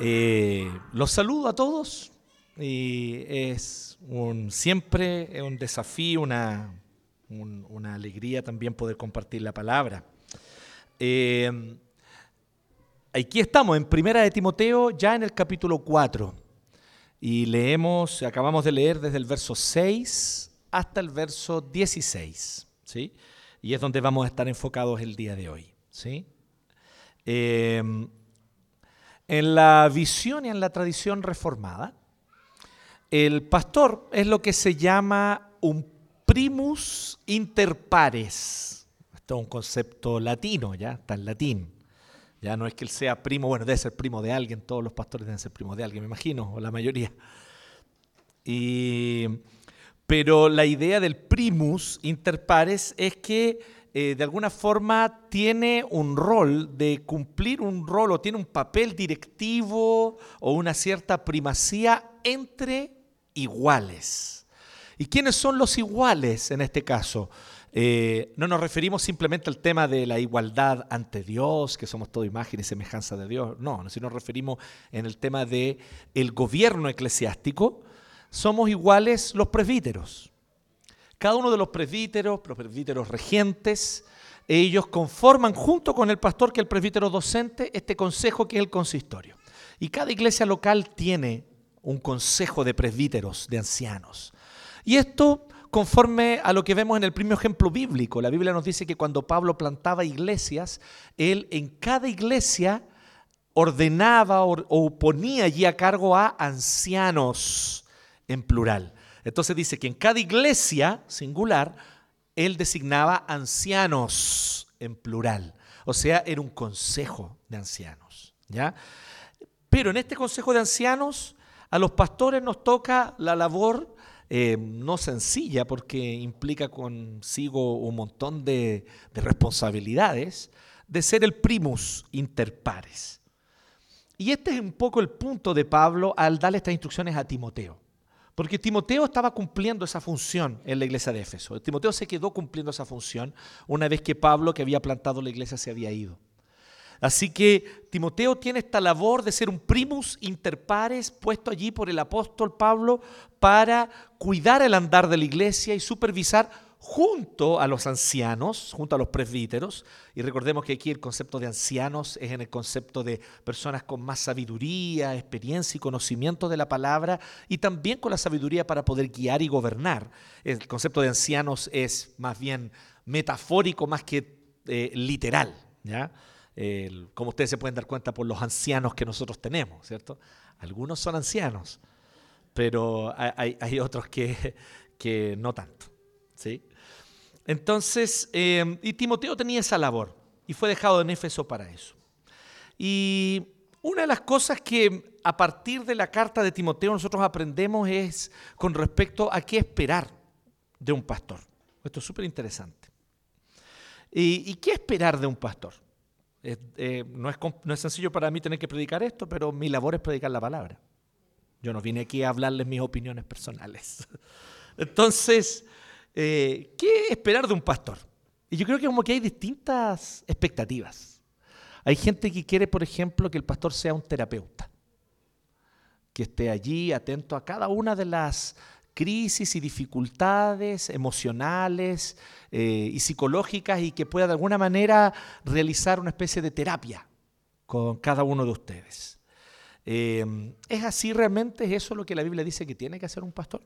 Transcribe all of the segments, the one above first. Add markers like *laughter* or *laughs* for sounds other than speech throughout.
Eh, los saludo a todos y es un, siempre un desafío, una, un- una alegría también poder compartir la palabra. Eh, aquí estamos en Primera de Timoteo, ya en el capítulo 4. Y leemos, acabamos de leer desde el verso 6 hasta el verso 16. ¿sí? Y es donde vamos a estar enfocados el día de hoy. ¿sí? Eh, en la visión y en la tradición reformada, el pastor es lo que se llama un primus inter pares. Esto es un concepto latino, ya está en latín. Ya no es que él sea primo, bueno, debe ser primo de alguien, todos los pastores deben ser primos de alguien, me imagino, o la mayoría. Y, pero la idea del primus inter pares es que eh, de alguna forma tiene un rol de cumplir un rol o tiene un papel directivo o una cierta primacía entre iguales. ¿Y quiénes son los iguales en este caso? Eh, no nos referimos simplemente al tema de la igualdad ante Dios, que somos toda imagen y semejanza de Dios. No, sino nos referimos en el tema de el gobierno eclesiástico. Somos iguales los presbíteros. Cada uno de los presbíteros, los presbíteros regentes, ellos conforman junto con el pastor, que es el presbítero docente, este consejo que es el consistorio. Y cada iglesia local tiene un consejo de presbíteros, de ancianos. Y esto conforme a lo que vemos en el primer ejemplo bíblico. La Biblia nos dice que cuando Pablo plantaba iglesias, él en cada iglesia ordenaba o, ponía allí a cargo a ancianos en plural. Entonces dice que en cada iglesia singular, él designaba ancianos en plural. O sea, era un consejo de ancianos. ¿ya? Pero en este consejo de ancianos, a los pastores nos toca la labor eh, no sencilla, porque implica consigo un montón de, de responsabilidades, de ser el primus inter pares. Y este es un poco el punto de Pablo al darle estas instrucciones a Timoteo. Porque Timoteo estaba cumpliendo esa función en la iglesia de Éfeso. Timoteo se quedó cumpliendo esa función una vez que Pablo, que había plantado la iglesia, se había ido. Así que Timoteo tiene esta labor de ser un primus inter pares puesto allí por el apóstol Pablo para cuidar el andar de la iglesia y supervisar junto a los ancianos, junto a los presbíteros, y recordemos que aquí el concepto de ancianos es en el concepto de personas con más sabiduría, experiencia y conocimiento de la palabra, y también con la sabiduría para poder guiar y gobernar. El concepto de ancianos es más bien metafórico más que eh, literal, ¿ya? Como ustedes se pueden dar cuenta por los ancianos que nosotros tenemos, ¿cierto? Algunos son ancianos, pero hay, otros que, que no tanto, ¿sí? Entonces, eh, y Timoteo tenía esa labor y fue dejado en Éfeso para eso. Y una de las cosas que a partir de la carta de Timoteo nosotros aprendemos es con respecto a qué esperar de un pastor. Esto es súper interesante. ¿Y, y qué esperar de un pastor? Eh, no, es, no es sencillo para mí tener que predicar esto, pero mi labor es predicar la palabra. Yo no vine aquí a hablarles mis opiniones personales. *laughs* Entonces, eh, ¿qué esperar de un pastor? Y yo creo que como que hay distintas expectativas. Hay gente que quiere, por ejemplo, que el pastor sea un terapeuta, que esté allí atento a cada una de las crisis y dificultades emocionales eh, y psicológicas y que pueda de alguna manera realizar una especie de terapia con cada uno de ustedes. Eh, ¿Es así realmente? ¿Es eso lo que la Biblia dice que tiene que hacer un pastor?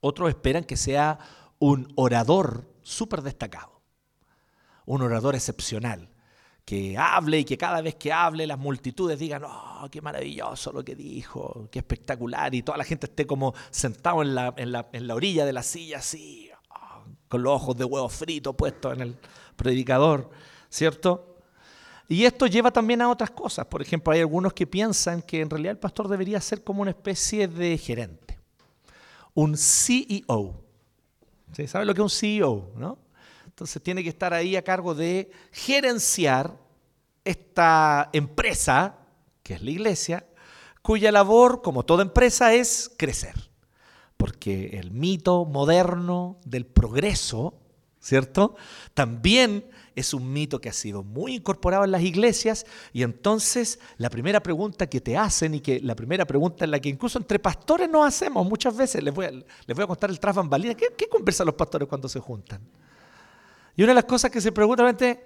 Otros esperan que sea un orador súper destacado, un orador excepcional, que hable y que cada vez que hable las multitudes digan, oh, qué maravilloso lo que dijo, qué espectacular, y toda la gente esté como sentado en la, en la, orilla de la silla así, oh, con los ojos de huevo frito puestos en el predicador, ¿cierto? Y esto lleva también a otras cosas. Por ejemplo, hay algunos que piensan que en realidad el pastor debería ser como una especie de gerente, un CEO. ¿Sí? ¿Sabe lo que es un CEO? ¿no? Entonces tiene que estar ahí a cargo de gerenciar esta empresa, que es la iglesia, cuya labor, como toda empresa, es crecer. Porque el mito moderno del progreso, ¿cierto? También es un mito que ha sido muy incorporado en las iglesias y entonces la primera pregunta que te hacen y que la primera pregunta en la que incluso entre pastores nos hacemos muchas veces, les voy a, les voy a contar el tras bambalinas, ¿qué, ¿qué conversan los pastores cuando se juntan? Y una de las cosas que se pregunta es,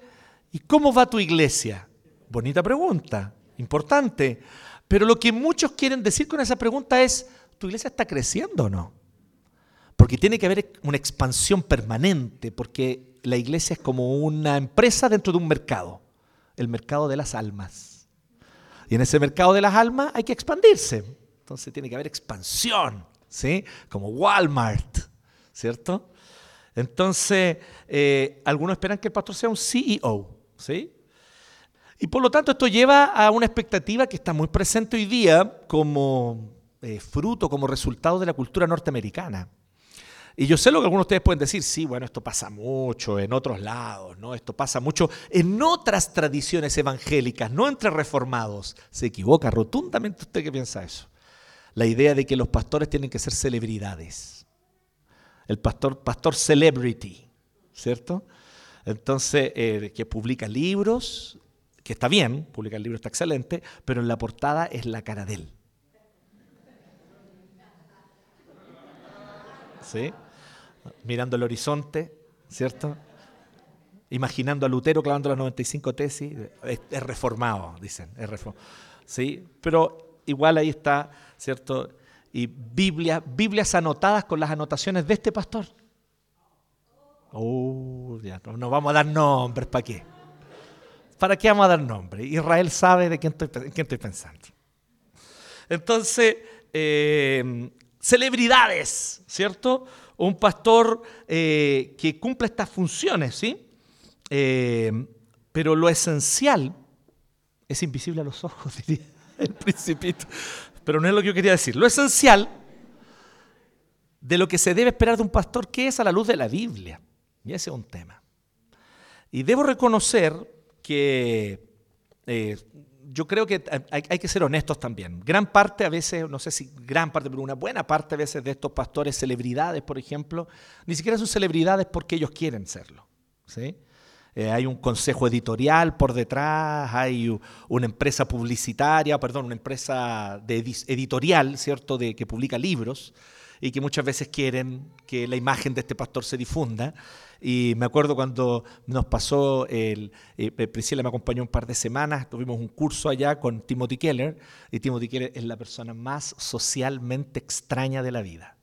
¿y cómo va tu iglesia? Bonita pregunta, importante. Pero lo que muchos quieren decir con esa pregunta es, ¿tu iglesia está creciendo o no? Porque tiene que haber una expansión permanente, porque la iglesia es como una empresa dentro de un mercado, el mercado de las almas. Y en ese mercado de las almas hay que expandirse. Entonces tiene que haber expansión, ¿sí? Como Walmart, ¿cierto? Entonces, eh, algunos esperan que el pastor sea un CEO, ¿sí? Y por lo tanto esto lleva a una expectativa que está muy presente hoy día como eh, fruto, como resultado de la cultura norteamericana. Y yo sé lo que algunos de ustedes pueden decir, sí, bueno, esto pasa mucho en otros lados, ¿no? Esto pasa mucho en otras tradiciones evangélicas, no entre reformados. Se equivoca rotundamente usted que piensa eso. La idea de que los pastores tienen que ser celebridades el pastor, pastor celebrity, ¿cierto? Entonces, eh, que publica libros, que está bien, publicar libros está excelente, pero en la portada es la cara de él. ¿Sí? Mirando el horizonte, ¿cierto? Imaginando a Lutero clavando las 95 tesis, es, reformado, dicen, es reformado. ¿Sí? Pero igual ahí está, ¿cierto? Y Biblia, Biblias anotadas con las anotaciones de este pastor. Oh, ya, no, vamos a dar nombres, ¿para qué? ¿Para qué vamos a dar nombres? Israel sabe de quién estoy, quién estoy pensando. Entonces, eh, celebridades, ¿cierto? Un pastor eh, que cumple estas funciones, ¿sí? Eh, pero lo esencial es invisible a los ojos, *laughs* diría el principito pero no es lo que yo quería decir. Lo esencial de lo que se debe esperar de un pastor, que es a la luz de la Biblia. Y ese es un tema. Y debo reconocer que eh, yo creo que hay, que ser honestos también. Gran parte a veces, no sé si gran parte, pero una buena parte a veces de estos pastores celebridades, por ejemplo, ni siquiera son celebridades porque ellos quieren serlo. ¿sí? Eh, hay un consejo editorial por detrás, hay una empresa publicitaria, perdón, una empresa de editorial, ¿cierto?, de, que publica libros y que muchas veces quieren que la imagen de este pastor se difunda. Y me acuerdo cuando nos pasó, el, eh, Priscila me acompañó un par de semanas, tuvimos un curso allá con Timothy Keller, y Timothy Keller es la persona más socialmente extraña de la vida.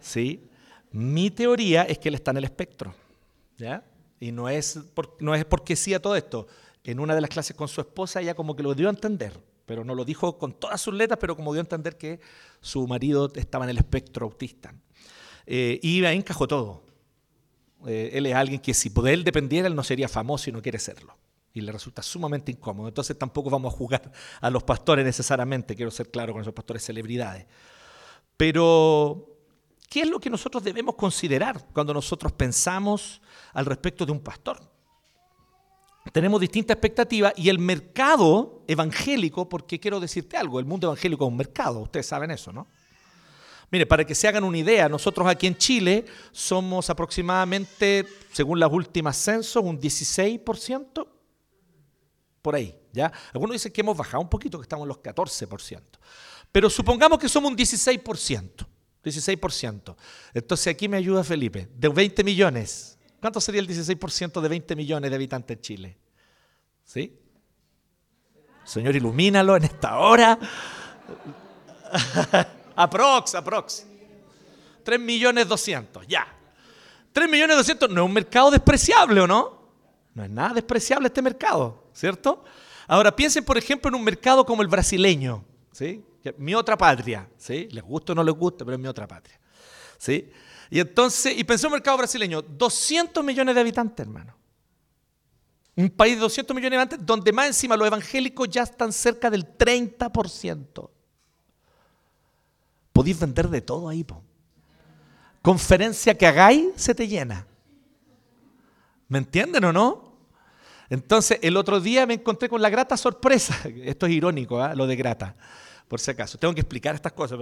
¿Sí? Mi teoría es que él está en el espectro. ¿Ya? Y no es, no es porque sí a todo esto. En una de las clases con su esposa ella como que lo dio a entender, pero no lo dijo con todas sus letras, pero como dio a entender que su marido estaba en el espectro autista. Eh, y ahí encajó todo. Eh, él es alguien que si de él dependiera, él no sería famoso y no quiere serlo. Y le resulta sumamente incómodo. Entonces tampoco vamos a juzgar a los pastores necesariamente, quiero ser claro con esos pastores celebridades. Pero ¿Qué es lo que nosotros debemos considerar cuando nosotros pensamos al respecto de un pastor? Tenemos distintas expectativas y el mercado evangélico, porque quiero decirte algo, el mundo evangélico es un mercado, ustedes saben eso, ¿no? Mire, para que se hagan una idea, nosotros aquí en Chile somos aproximadamente, según las últimas censos, un 16% por ahí, ¿ya? Algunos dicen que hemos bajado un poquito, que estamos en los 14%. Pero supongamos que somos un 16%. 16%. Entonces aquí me ayuda Felipe. De 20 millones, ¿cuánto sería el 16% de 20 millones de habitantes en Chile? ¿Sí? Señor, ilumínalo en esta hora. *laughs* aprox, aprox. 3 millones 200, ya. 3 millones 200 no es un mercado despreciable, ¿o no? No es nada despreciable este mercado, ¿cierto? Ahora piensen, por ejemplo, en un mercado como el brasileño, ¿sí? Mi otra patria, ¿sí? Les gusta o no les gusta, pero es mi otra patria, ¿sí? Y entonces, y pensé en un mercado brasileño, 200 millones de habitantes, hermano. Un país de 200 millones de habitantes donde más encima los evangélicos ya están cerca del 30%. Podéis vender de todo ahí, po. Conferencia que hagáis, se te llena. ¿Me entienden o no? Entonces, el otro día me encontré con la grata sorpresa, *laughs* esto es irónico, ¿eh? lo de grata, por si acaso, tengo que explicar estas cosas,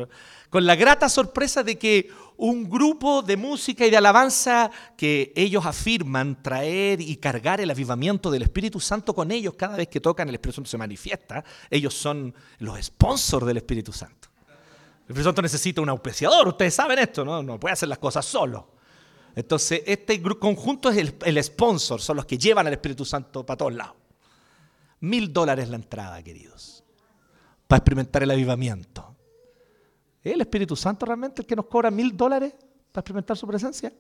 con la grata sorpresa de que un grupo de música y de alabanza que ellos afirman traer y cargar el avivamiento del Espíritu Santo con ellos cada vez que tocan, el Espíritu Santo se manifiesta, ellos son los sponsors del Espíritu Santo. El Espíritu Santo necesita un auspiciador, ustedes saben esto, ¿no? No puede hacer las cosas solo. Entonces, este conjunto es el, sponsor, son los que llevan al Espíritu Santo para todos lados. Mil dólares la entrada, queridos, para experimentar el avivamiento. ¿Es el Espíritu Santo realmente el que nos cobra mil dólares para experimentar su presencia?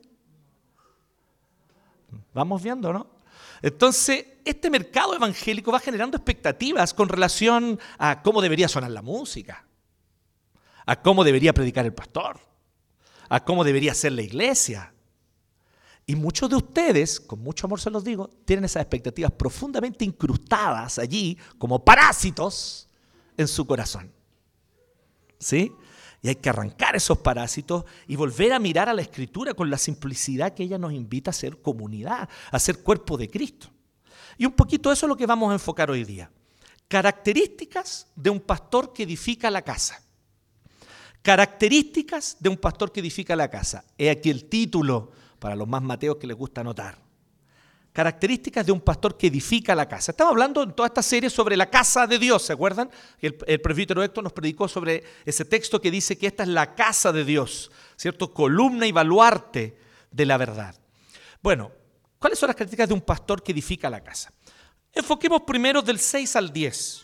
Vamos viendo, ¿no? Entonces, este mercado evangélico va generando expectativas con relación a cómo debería sonar la música, a cómo debería predicar el pastor, a cómo debería ser la iglesia, y muchos de ustedes, con mucho amor se los digo, tienen esas expectativas profundamente incrustadas allí como parásitos en su corazón. ¿Sí? Y hay que arrancar esos parásitos y volver a mirar a la escritura con la simplicidad que ella nos invita a ser comunidad, a ser cuerpo de Cristo. Y un poquito eso es lo que vamos a enfocar hoy día. Características de un pastor que edifica la casa. Características de un pastor que edifica la casa. He aquí el título para los más mateos que les gusta anotar. Características de un pastor que edifica la casa. Estamos hablando en toda esta serie sobre la casa de Dios, ¿se acuerdan? El, el presbítero Héctor nos predicó sobre ese texto que dice que esta es la casa de Dios, ¿cierto? Columna y baluarte de la verdad. Bueno, ¿cuáles son las características de un pastor que edifica la casa? Enfoquemos primero del 6 al 10.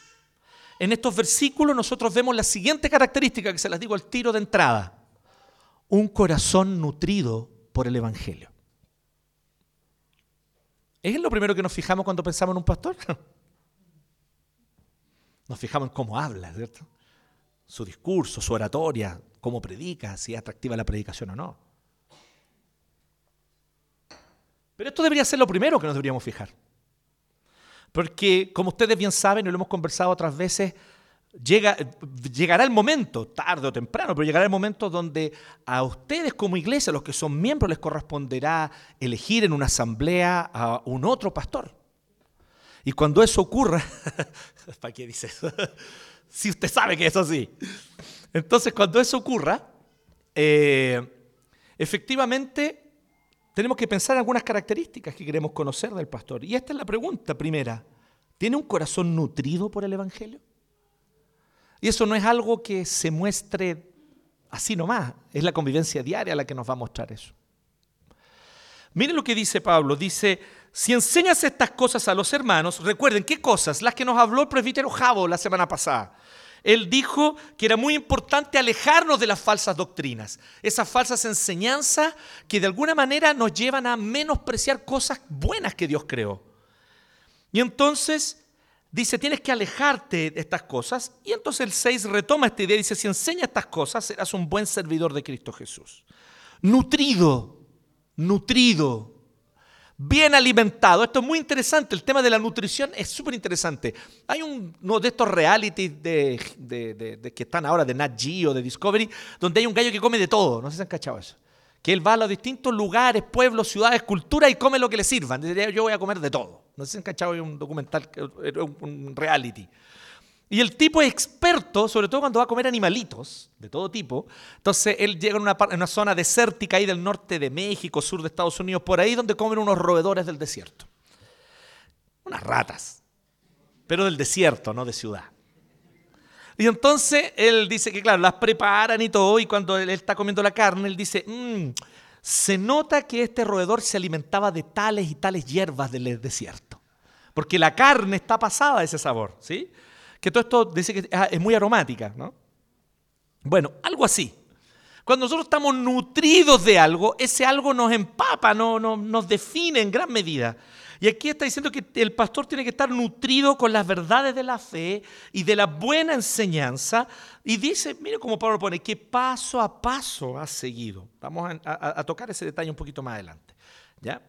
En estos versículos nosotros vemos la siguiente característica que se las digo al tiro de entrada. Un corazón nutrido por el Evangelio. ¿Es lo primero que nos fijamos cuando pensamos en un pastor? *laughs* Nos fijamos en cómo habla, ¿cierto? Su discurso, su oratoria, cómo predica, si es atractiva la predicación o no. Pero esto debería ser lo primero que nos deberíamos fijar. Porque, como ustedes bien saben, y lo hemos conversado otras veces, Llega, llegará el momento, tarde o temprano, pero llegará el momento donde a ustedes como iglesia, los que son miembros, les corresponderá elegir en una asamblea a un otro pastor. Y cuando eso ocurra, *laughs* ¿para qué dice eso? *laughs* si usted sabe que es así. Entonces, cuando eso ocurra, eh, efectivamente tenemos que pensar en algunas características que queremos conocer del pastor. Y esta es la pregunta primera. ¿Tiene un corazón nutrido por el Evangelio? Y eso no es algo que se muestre así nomás, es la convivencia diaria la que nos va a mostrar eso. Miren lo que dice Pablo, dice, si enseñas estas cosas a los hermanos, recuerden, ¿qué cosas? Las que nos habló el presbítero Javo la semana pasada. Él dijo que era muy importante alejarnos de las falsas doctrinas, esas falsas enseñanzas que de alguna manera nos llevan a menospreciar cosas buenas que Dios creó. Y entonces dice, tienes que alejarte de estas cosas. Y entonces el 6 retoma esta idea y dice, si enseña estas cosas, serás un buen servidor de Cristo Jesús. Nutrido, nutrido, bien alimentado. Esto es muy interesante, el tema de la nutrición es súper interesante. Hay uno de estos realities de, que están ahora de Nat Geo, de Discovery, donde hay un gallo que come de todo. No sé si han cachado eso que él va a los distintos lugares, pueblos, ciudades, culturas y come lo que le sirvan. Yo voy a comer de todo. No sé si han cachado un documental, un reality. Y el tipo es experto, sobre todo cuando va a comer animalitos de todo tipo. Entonces él llega en una, en una zona desértica ahí del norte de México, sur de Estados Unidos, por ahí donde comen unos roedores del desierto. Unas ratas pero del desierto, no de ciudad. Y entonces él dice que, claro, las preparan y todo, y cuando él está comiendo la carne, él dice, "Mm, se nota que este roedor se alimentaba de tales y tales hierbas del desierto. Porque la carne está pasada de ese sabor, ¿sí? Que todo esto dice que ah, es muy aromática, ¿no? Bueno, algo así. Cuando nosotros estamos nutridos de algo, ese algo nos empapa, no, no- nos define en gran medida. Y aquí está diciendo que el pastor tiene que estar nutrido con las verdades de la fe y de la buena enseñanza. Y dice, mire cómo Pablo pone, que paso a paso ha seguido. Vamos a, a- tocar ese detalle un poquito más adelante. ¿ya?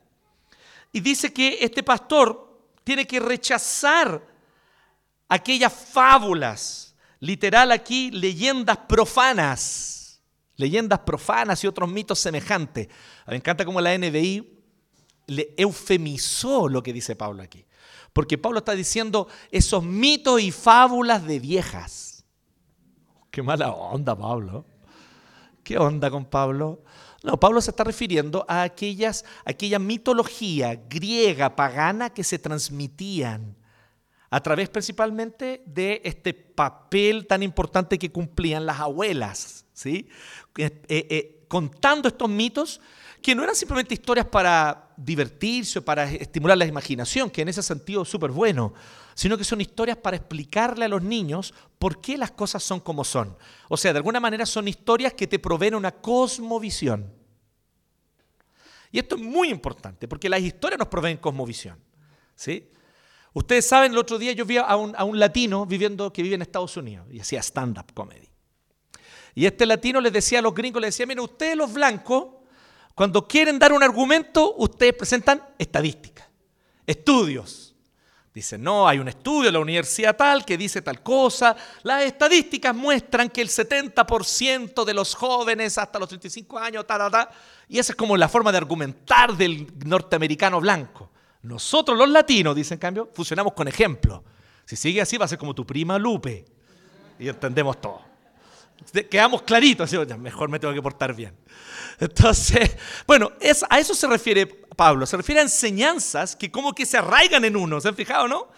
Y dice que este pastor tiene que rechazar aquellas fábulas, literal aquí, leyendas profanas, leyendas profanas y otros mitos semejantes. Me encanta cómo la NBI le eufemizó lo que dice Pablo aquí. Porque Pablo está diciendo esos mitos y fábulas de viejas. Qué mala onda, Pablo. ¿Qué onda con Pablo? No, Pablo se está refiriendo a aquellas, aquella mitología griega, pagana, que se transmitían a través principalmente de este papel tan importante que cumplían las abuelas, ¿sí? Eh, eh, contando estos mitos que no eran simplemente historias para divertirse para estimular la imaginación, que en ese sentido es súper bueno, sino que son historias para explicarle a los niños por qué las cosas son como son. O sea, de alguna manera son historias que te proveen una cosmovisión. Y esto es muy importante, porque las historias nos proveen cosmovisión. ¿sí? Ustedes saben, el otro día yo vi a un, a un latino viviendo, que vive en Estados Unidos y hacía stand-up comedy. Y este latino les decía a los gringos, les decía, miren, ustedes los blancos, cuando quieren dar un argumento, ustedes presentan estadísticas, estudios. Dicen, no, hay un estudio en la universidad tal que dice tal cosa. Las estadísticas muestran que el 70% de los jóvenes hasta los 35 años, ta, ta, ta. Y esa es como la forma de argumentar del norteamericano blanco. Nosotros los latinos, dicen en cambio, funcionamos con ejemplos. Si sigue así va a ser como tu prima Lupe. Y entendemos todo. Quedamos claritos, así, "Ya, mejor me tengo que portar bien. Entonces, *laughs* bueno, es, a eso se refiere Pablo, se refiere a enseñanzas que como que se arraigan en uno, ¿se han fijado, no?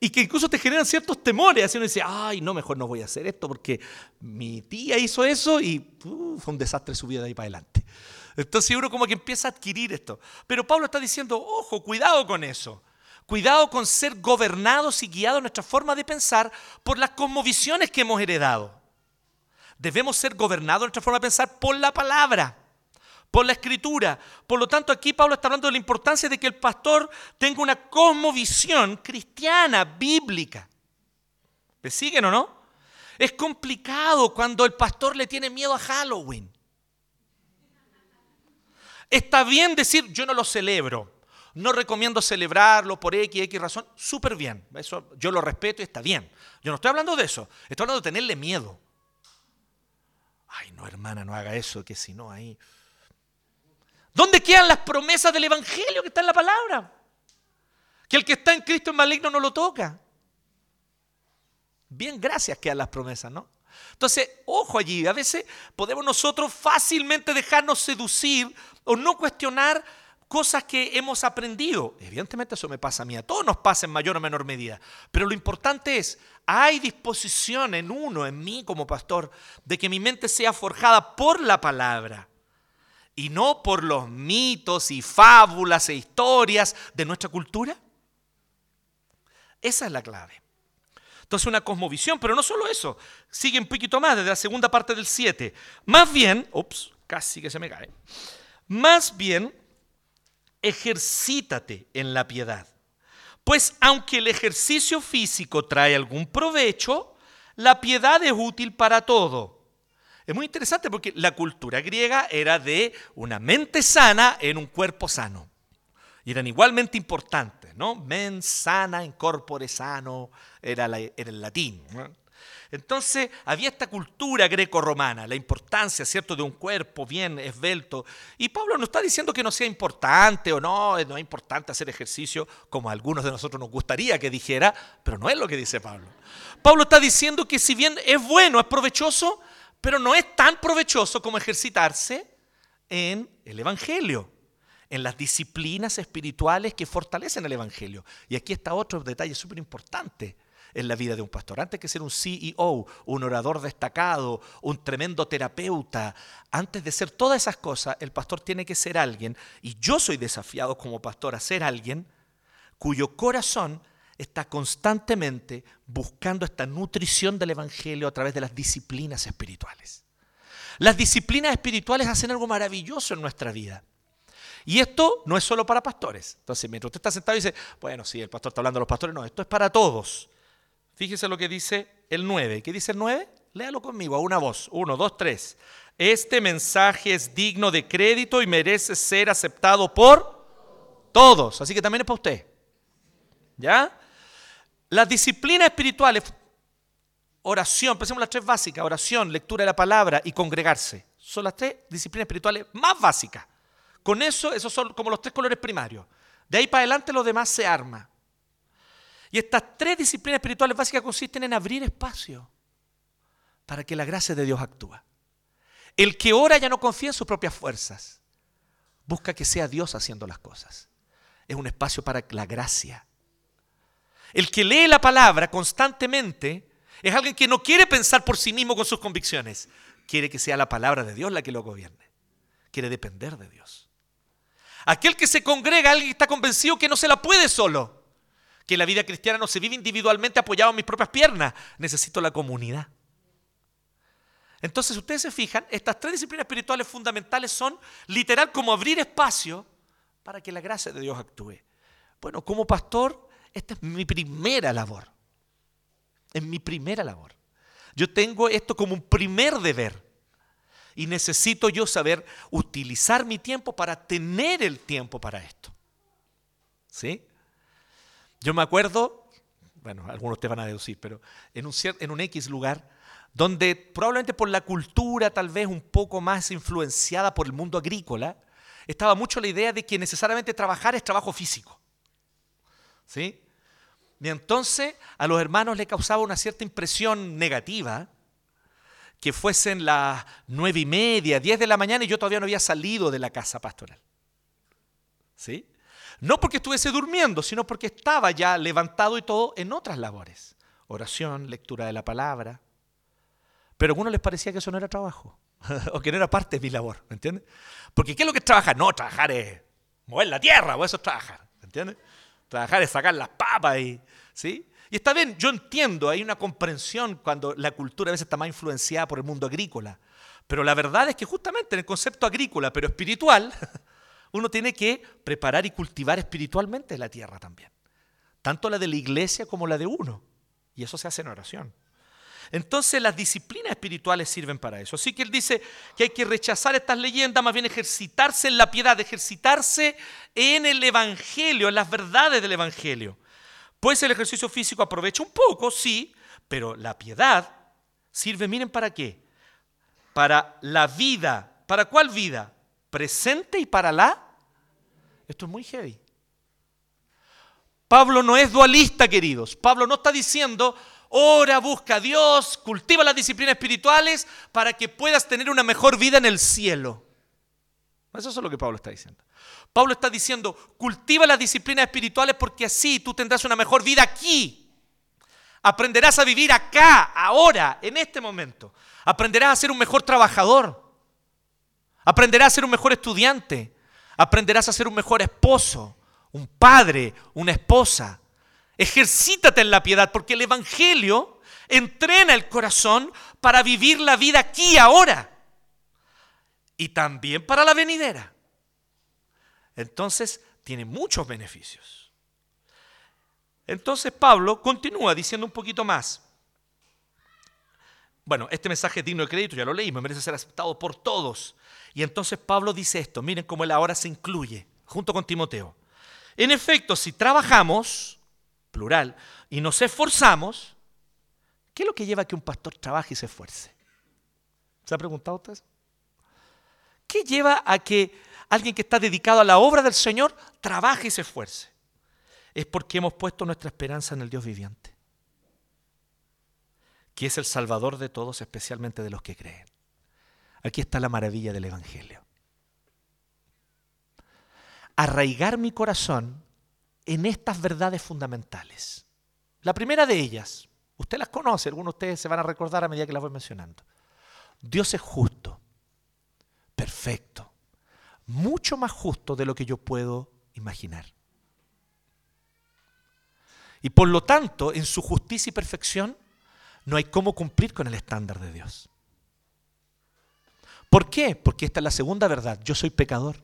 Y que incluso te generan ciertos temores, así uno dice, ay, no, mejor no voy a hacer esto porque mi tía hizo eso y uh, fue un desastre su vida de ahí para adelante. Entonces uno como que empieza a adquirir esto. Pero Pablo está diciendo, ojo, cuidado con eso. Cuidado con ser gobernados y guiados en nuestra forma de pensar por las cosmovisiones que hemos heredado. Debemos ser gobernados nuestra forma de pensar por la palabra, por la escritura. Por lo tanto, aquí Pablo está hablando de la importancia de que el pastor tenga una cosmovisión cristiana, bíblica. ¿Me siguen o no? Es complicado cuando el pastor le tiene miedo a Halloween. Está bien decir, yo no lo celebro. No recomiendo celebrarlo por X, X razón. Súper bien. Eso yo lo respeto y está bien. Yo no estoy hablando de eso. Estoy hablando de tenerle miedo. Ay, no, hermana, no haga eso, que si no ahí. ¿Dónde quedan las promesas del Evangelio que está en la palabra? Que el que está en Cristo es maligno no lo toca. Bien, gracias quedan las promesas, ¿no? Entonces, ojo allí, a veces podemos nosotros fácilmente dejarnos seducir o no cuestionar cosas que hemos aprendido. Evidentemente eso me pasa a mí, a todos nos pasa en mayor o menor medida. Pero lo importante es, hay disposición en uno, en mí como pastor, de que mi mente sea forjada por la palabra y no por los mitos y fábulas e historias de nuestra cultura. Esa es la clave. Entonces una cosmovisión, pero no solo eso, sigue un poquito más desde la segunda parte del 7. Más bien, ups, casi que se me cae. Más bien, ejercítate en la piedad. Pues aunque el ejercicio físico trae algún provecho, la piedad es útil para todo. Es muy interesante porque la cultura griega era de una mente sana en un cuerpo sano. Y eran igualmente importantes, ¿no? Mens sana in corpore sano era, el latín. ¿no? Entonces había esta cultura greco-romana, la importancia, ¿cierto?, de un cuerpo bien esbelto. Y Pablo no está diciendo que no sea importante o no, no es importante hacer ejercicio como a algunos de nosotros nos gustaría que dijera, pero no es lo que dice Pablo. Pablo está diciendo que si bien es bueno, es provechoso, pero no es tan provechoso como ejercitarse en el Evangelio, en las disciplinas espirituales que fortalecen el Evangelio. Y aquí está otro detalle súper importante. En la vida de un pastor. Antes que ser un CEO, un orador destacado, un tremendo terapeuta, antes de ser todas esas cosas, el pastor tiene que ser alguien, y yo soy desafiado como pastor a ser alguien cuyo corazón está constantemente buscando esta nutrición del Evangelio a través de las disciplinas espirituales. Las disciplinas espirituales hacen algo maravilloso en nuestra vida. Y esto no es solo para pastores. Entonces, mientras usted está sentado y dice, bueno, sí, el pastor está hablando de los pastores, no, esto es para todos. Fíjese lo que dice el 9. ¿Qué dice el 9? Léalo conmigo a una voz. Uno, dos, tres. Este mensaje es digno de crédito y merece ser aceptado por todos. Así que también es para usted. ¿Ya? Las disciplinas espirituales, oración, pensemos las tres básicas, oración, lectura de la palabra y congregarse. Son las tres disciplinas espirituales más básicas. Con eso, esos son como los tres colores primarios. De ahí para adelante lo demás se arma. Y estas tres disciplinas espirituales básicas consisten en abrir espacio para que la gracia de Dios actúe. El que ora ya no confía en sus propias fuerzas. Busca que sea Dios haciendo las cosas. Es un espacio para la gracia. El que lee la palabra constantemente es alguien que no quiere pensar por sí mismo con sus convicciones. Quiere que sea la palabra de Dios la que lo gobierne. Quiere depender de Dios. Aquel que se congrega, alguien está convencido que no se la puede solo. Que la vida cristiana no se vive individualmente apoyado en mis propias piernas. Necesito la comunidad. Entonces, ustedes se fijan, estas tres disciplinas espirituales fundamentales son literal como abrir espacio para que la gracia de Dios actúe. Bueno, como pastor, esta es mi primera labor. Es mi primera labor. Yo tengo esto como un primer deber. Y necesito yo saber utilizar mi tiempo para tener el tiempo para esto. ¿Sí? Yo me acuerdo, bueno, algunos te van a deducir, pero en un, en un X lugar, donde probablemente por la cultura tal vez un poco más influenciada por el mundo agrícola, estaba mucho la idea de que necesariamente trabajar es trabajo físico. ¿Sí? Y entonces a los hermanos les causaba una cierta impresión negativa que fuesen las nueve y media, diez de la mañana y yo todavía no había salido de la casa pastoral. ¿Sí? No porque estuviese durmiendo, sino porque estaba ya levantado y todo en otras labores. Oración, lectura de la palabra. Pero a algunos les parecía que eso no era trabajo, *laughs* o que no era parte de mi labor, ¿me entiendes? Porque ¿qué es lo que es trabajar? No, trabajar es mover la tierra, o eso es trabajar, ¿me entiendes? Trabajar es sacar las papas y, ¿sí? Y está bien, yo entiendo, hay una comprensión cuando la cultura a veces está más influenciada por el mundo agrícola. Pero la verdad es que justamente en el concepto agrícola, pero espiritual, *laughs* uno tiene que preparar y cultivar espiritualmente la tierra también. Tanto la de la iglesia como la de uno. Y eso se hace en oración. Entonces las disciplinas espirituales sirven para eso. Así que él dice que hay que rechazar estas leyendas, más bien ejercitarse en la piedad, ejercitarse en el Evangelio, en las verdades del Evangelio. Pues el ejercicio físico aprovecha un poco, sí, pero la piedad sirve, miren, ¿para qué? Para la vida. ¿Para cuál vida? Presente y para la... Esto es muy heavy. Pablo no es dualista, queridos. Pablo no está diciendo, ora, busca a Dios, cultiva las disciplinas espirituales para que puedas tener una mejor vida en el cielo. Eso es lo que Pablo está diciendo. Pablo está diciendo, cultiva las disciplinas espirituales porque así tú tendrás una mejor vida aquí. Aprenderás a vivir acá, ahora, en este momento. Aprenderás a ser un mejor trabajador. Aprenderás a ser un mejor estudiante. Aprenderás a ser un mejor esposo, un padre, una esposa. Ejercítate en la piedad porque el Evangelio entrena el corazón para vivir la vida aquí, ahora. Y también para la venidera. Entonces, tiene muchos beneficios. Entonces Pablo continúa diciendo un poquito más. Bueno, este mensaje es digno de crédito, ya lo leímos, merece ser aceptado por todos. Y entonces Pablo dice esto, miren cómo él ahora se incluye, junto con Timoteo. En efecto, si trabajamos, plural, y nos esforzamos, ¿qué es lo que lleva a que un pastor trabaje y se esfuerce? ¿Se ha preguntado usted eso? ¿Qué lleva a que alguien que está dedicado a la obra del Señor trabaje y se esfuerce? Es porque hemos puesto nuestra esperanza en el Dios viviente, que es el Salvador de todos, especialmente de los que creen. Aquí está la maravilla del Evangelio. Arraigar mi corazón en estas verdades fundamentales. La primera de ellas, usted las conoce, algunos de ustedes se van a recordar a medida que las voy mencionando. Dios es justo, perfecto, mucho más justo de lo que yo puedo imaginar. Y por lo tanto, en su justicia y perfección, no hay cómo cumplir con el estándar de Dios. ¿Por qué? Porque esta es la segunda verdad. Yo soy pecador.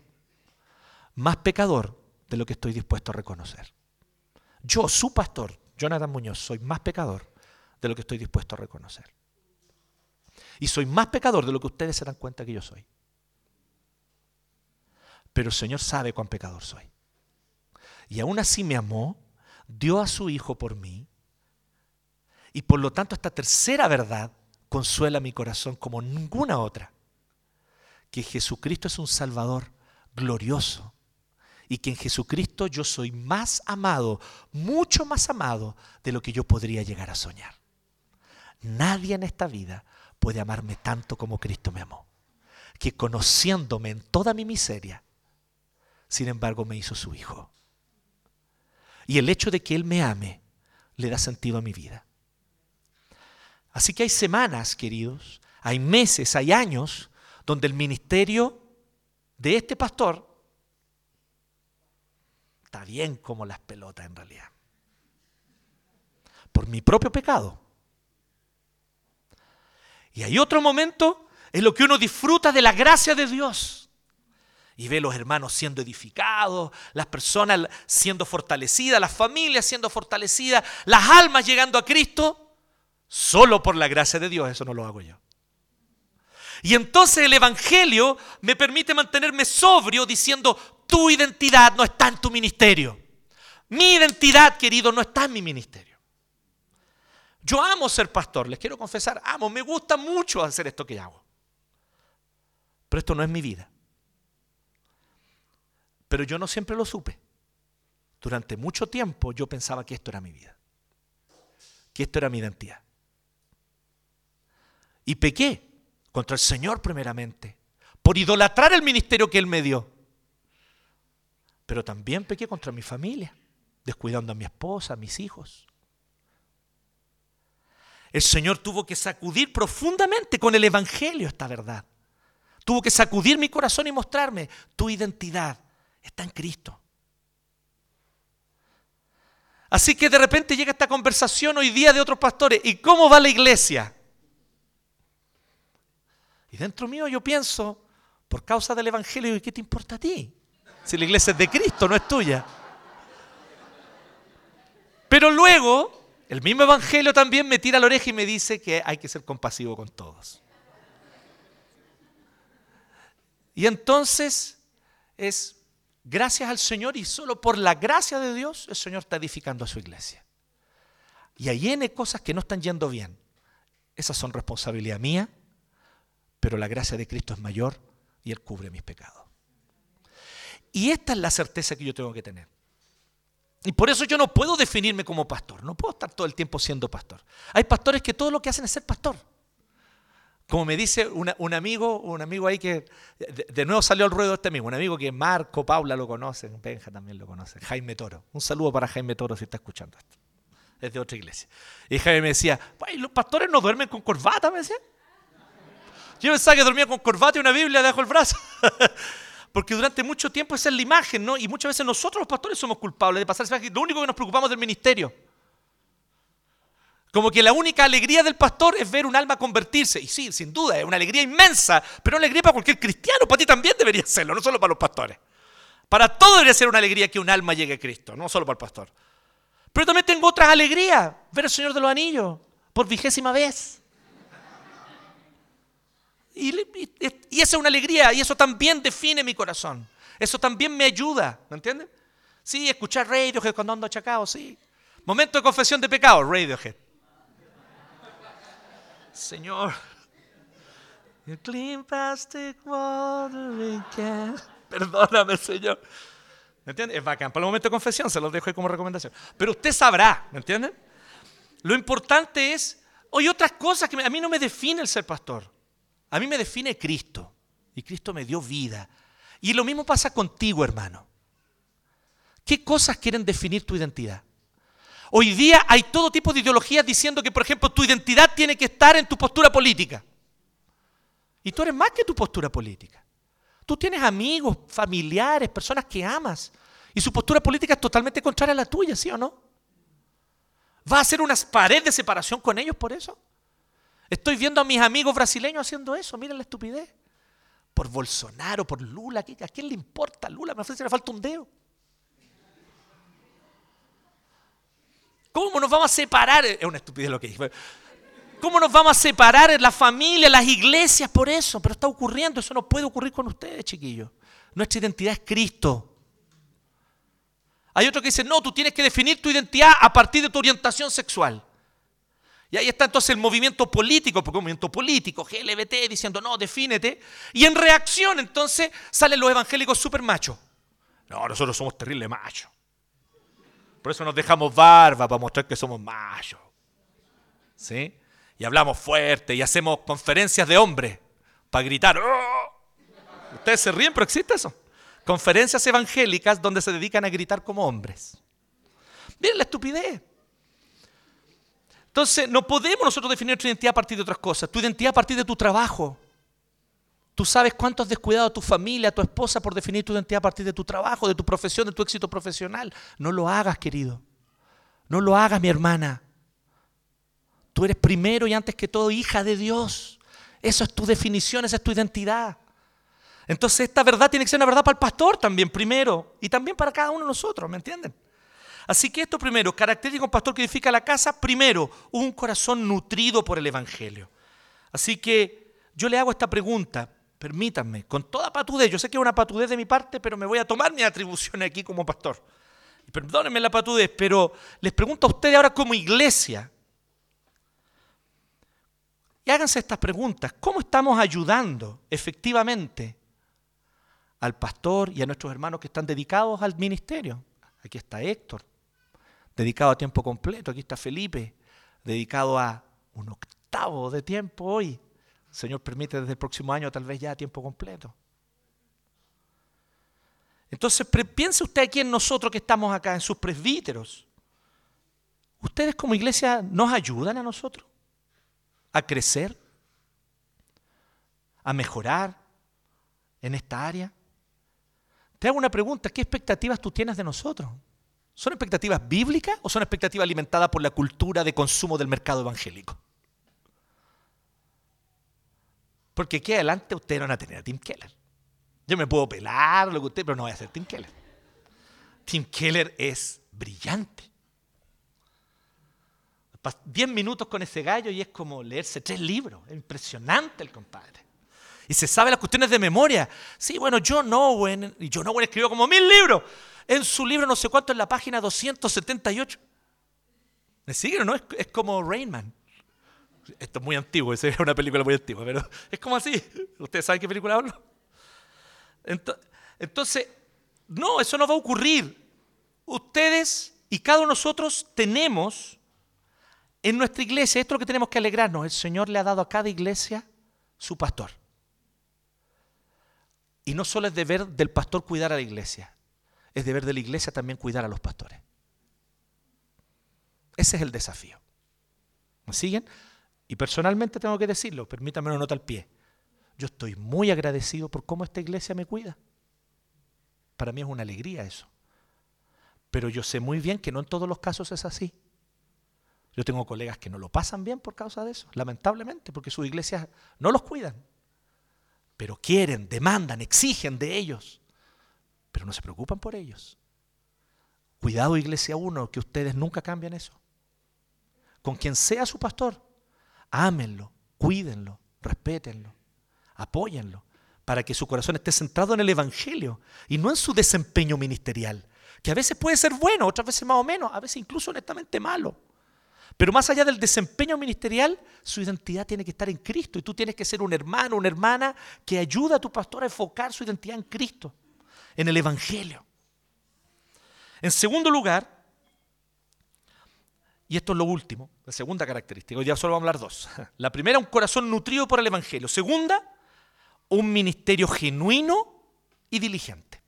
Más pecador de lo que estoy dispuesto a reconocer. Yo, su pastor, Jonathan Muñoz, soy más pecador de lo que estoy dispuesto a reconocer. Y soy más pecador de lo que ustedes se dan cuenta que yo soy. Pero el Señor sabe cuán pecador soy. Y aún así me amó dio a su Hijo por mí. Y por lo tanto esta tercera verdad consuela mi corazón como ninguna otra. Que Jesucristo es un Salvador glorioso. Y que en Jesucristo yo soy más amado, mucho más amado de lo que yo podría llegar a soñar. Nadie en esta vida puede amarme tanto como Cristo me amó. Que conociéndome en toda mi miseria, sin embargo me hizo su Hijo. Y el hecho de que Él me ame le da sentido a mi vida. Así que hay semanas, queridos, hay meses, hay años donde el ministerio de este pastor está bien como las pelotas en realidad. Por mi propio pecado. Y hay otro momento en lo que uno disfruta de la gracia de Dios y ve los hermanos siendo edificados, las personas siendo fortalecidas, las familias siendo fortalecidas, las almas llegando a Cristo, solo por la gracia de Dios, eso no lo hago yo. Y entonces el Evangelio me permite mantenerme sobrio diciendo, tu identidad no está en tu ministerio. Mi identidad, querido, no está en mi ministerio. Yo amo ser pastor, les quiero confesar, amo, me gusta mucho hacer esto que hago. Pero esto no es mi vida. Pero yo no siempre lo supe. Durante mucho tiempo yo pensaba que esto era mi vida, que esto era mi identidad. Y pequé contra el Señor primeramente, por idolatrar el ministerio que Él me dio. Pero también pequé contra mi familia, descuidando a mi esposa, a mis hijos. El Señor tuvo que sacudir profundamente con el Evangelio esta verdad. Tuvo que sacudir mi corazón y mostrarme tu identidad está en Cristo. Así que de repente llega esta conversación hoy día de otros pastores. ¿Y cómo va la iglesia? Y dentro mío yo pienso, por causa del Evangelio, ¿y qué te importa a ti? Si la iglesia es de Cristo, no es tuya. Pero luego, el mismo Evangelio también me tira la oreja y me dice que hay que ser compasivo con todos. Y entonces es gracias al Señor y solo por la gracia de Dios el Señor está edificando a su iglesia. Y hay N cosas que no están yendo bien. Esas son responsabilidad mía, pero la gracia de Cristo es mayor y Él cubre mis pecados. Y esta es la certeza que yo tengo que tener. Y por eso yo no puedo definirme como pastor, no puedo estar todo el tiempo siendo pastor. Hay pastores que todo lo que hacen es ser pastor. Como me dice un amigo, un amigo ahí que de, nuevo salió al ruedo este amigo, un amigo que Marco, Paula lo conocen, Benja también lo conoce, Jaime Toro. Un saludo para Jaime Toro si está escuchando esto. Es de otra iglesia. Y Jaime me decía, ¿los pastores no duermen con corbata? Me decía. Yo pensaba que dormía con corbata y una Biblia debajo del brazo. *laughs* Porque durante mucho tiempo esa es la imagen, ¿no? Y muchas veces nosotros los pastores somos culpables de pasar ese Lo único que nos preocupamos del ministerio. Como que la única alegría del pastor es ver un alma convertirse. Y sí, sin duda, es una alegría inmensa, pero una alegría para cualquier cristiano, para ti también debería serlo, no solo para los pastores. Para todos debería ser una alegría que un alma llegue a Cristo, no solo para el pastor. Pero también tengo otras alegrías, ver al Señor de los Anillos, por vigésima vez. Y, y, esa es una alegría, y eso también define mi corazón. Eso también me ayuda, ¿me entienden? Sí, escuchar Radiohead cuando ando achacado, sí. Momento de confesión de pecado, Radiohead. Señor. clean plastic watering can. Perdóname, Señor. ¿Me entiendes? Es bacán. Para el momento de confesión se los dejo ahí como recomendación. Pero usted sabrá, ¿me entienden? Lo importante es, hay otras cosas que a mí no me define el ser pastor. A mí me define Cristo. Y Cristo me dio vida. Y lo mismo pasa contigo, hermano. ¿Qué cosas quieren definir tu identidad? Hoy día hay todo tipo de ideologías diciendo que, por ejemplo, tu identidad tiene que estar en tu postura política. Y tú eres más que tu postura política. Tú tienes amigos, familiares, personas que amas. Y su postura política es totalmente contraria a la tuya, ¿sí o no? ¿Va a hacer una pared de separación con ellos por eso? Estoy viendo a mis amigos brasileños haciendo eso. Miren la estupidez. Por Bolsonaro, por Lula. ¿A quién le importa Lula? Me ofrece le falta un dedo. ¿Cómo nos vamos a separar? Es una estupidez lo que dije. ¿Cómo nos vamos a separar en la familia, las iglesias por eso? Pero está ocurriendo, eso no puede ocurrir con ustedes, chiquillos. Nuestra identidad es Cristo. Hay otro que dice, no, tú tienes que definir tu identidad a partir de tu orientación sexual. Y ahí está entonces el movimiento político, porque un movimiento político, GLBT, diciendo, no, defínete. Y en reacción entonces salen los evangélicos super machos. No, nosotros somos terribles machos. Por eso nos dejamos barba, para mostrar que somos machos. ¿Sí? Y hablamos fuerte y hacemos conferencias de hombres para gritar. ¡Oh! Ustedes se ríen, pero existe eso conferencias evangélicas donde se dedican a gritar como hombres. Miren la estupidez. Entonces, no podemos nosotros definir tu identidad a partir de otras cosas. Tu identidad a partir de tu trabajo. Tú sabes cuánto has descuidado a tu familia, a tu esposa por definir tu identidad a partir de tu trabajo, de tu profesión, de tu éxito profesional. No lo hagas, querido. No lo hagas, mi hermana. Tú eres primero y antes que todo hija de Dios. Eso es tu definición, esa es tu identidad. Entonces esta verdad tiene que ser una verdad para el pastor también, primero, y también para cada uno de nosotros, ¿me entienden? Así que esto primero, característico de un pastor que edifica la casa, primero, un corazón nutrido por el Evangelio. Así que yo le hago esta pregunta, permítanme, con toda patudez, yo sé que es una patudez de mi parte, pero me voy a tomar mi atribución aquí como pastor. Perdónenme la patudez, pero les pregunto a ustedes ahora como iglesia, y háganse estas preguntas, ¿cómo estamos ayudando efectivamente al pastor y a nuestros hermanos que están dedicados al ministerio. Aquí está Héctor, dedicado a tiempo completo. Aquí está Felipe, dedicado a un octavo de tiempo hoy. Señor permite desde el próximo año tal vez ya a tiempo completo. Entonces piense usted aquí en nosotros que estamos acá, en sus presbíteros. ¿Ustedes como iglesia nos ayudan a nosotros a crecer, a mejorar en esta área? Te hago una pregunta, ¿qué expectativas tú tienes de nosotros? ¿Son expectativas bíblicas o son expectativas alimentadas por la cultura de consumo del mercado evangélico? Porque aquí adelante ustedes van a tener a Tim Keller. Yo me puedo pelar lo que usted, pero no voy a ser Tim Keller. Tim Keller es brillante. Diez minutos con ese gallo y es como leerse tres libros. Es impresionante el compadre y se sabe las cuestiones de memoria. Sí, bueno, John Owen, y John Owen escribió como mil libros. En su libro, no sé cuánto, en la página 278. ¿Me siguen o no? Es, como Rainman. Esto es muy antiguo, es una película muy antigua, pero es como así. ¿Ustedes saben qué película hablo? Entonces, no, eso no va a ocurrir. Ustedes y cada uno de nosotros tenemos en nuestra iglesia, esto es lo que tenemos que alegrarnos, el Señor le ha dado a cada iglesia su pastor. Y no solo es deber del pastor cuidar a la iglesia, es deber de la iglesia también cuidar a los pastores. Ese es el desafío. ¿Me siguen? Y personalmente tengo que decirlo, permítame una nota al pie. Yo estoy muy agradecido por cómo esta iglesia me cuida. Para mí es una alegría eso. Pero yo sé muy bien que no en todos los casos es así. Yo tengo colegas que no lo pasan bien por causa de eso, lamentablemente, porque sus iglesias no los cuidan pero quieren, demandan, exigen de ellos, pero no se preocupan por ellos. Cuidado Iglesia 1, que ustedes nunca cambian eso. Con quien sea su pastor, ámenlo, cuídenlo, respétenlo, apóyenlo, para que su corazón esté centrado en el Evangelio y no en su desempeño ministerial, que a veces puede ser bueno, otras veces más o menos, a veces incluso honestamente malo. Pero más allá del desempeño ministerial, su identidad tiene que estar en Cristo y tú tienes que ser un hermano, una hermana que ayuda a tu pastor a enfocar su identidad en Cristo, en el Evangelio. En segundo lugar, y esto es lo último, la segunda característica, hoy ya solo vamos a hablar dos. *laughs* La primera, un corazón nutrido por el Evangelio. Segunda, un ministerio genuino y diligente.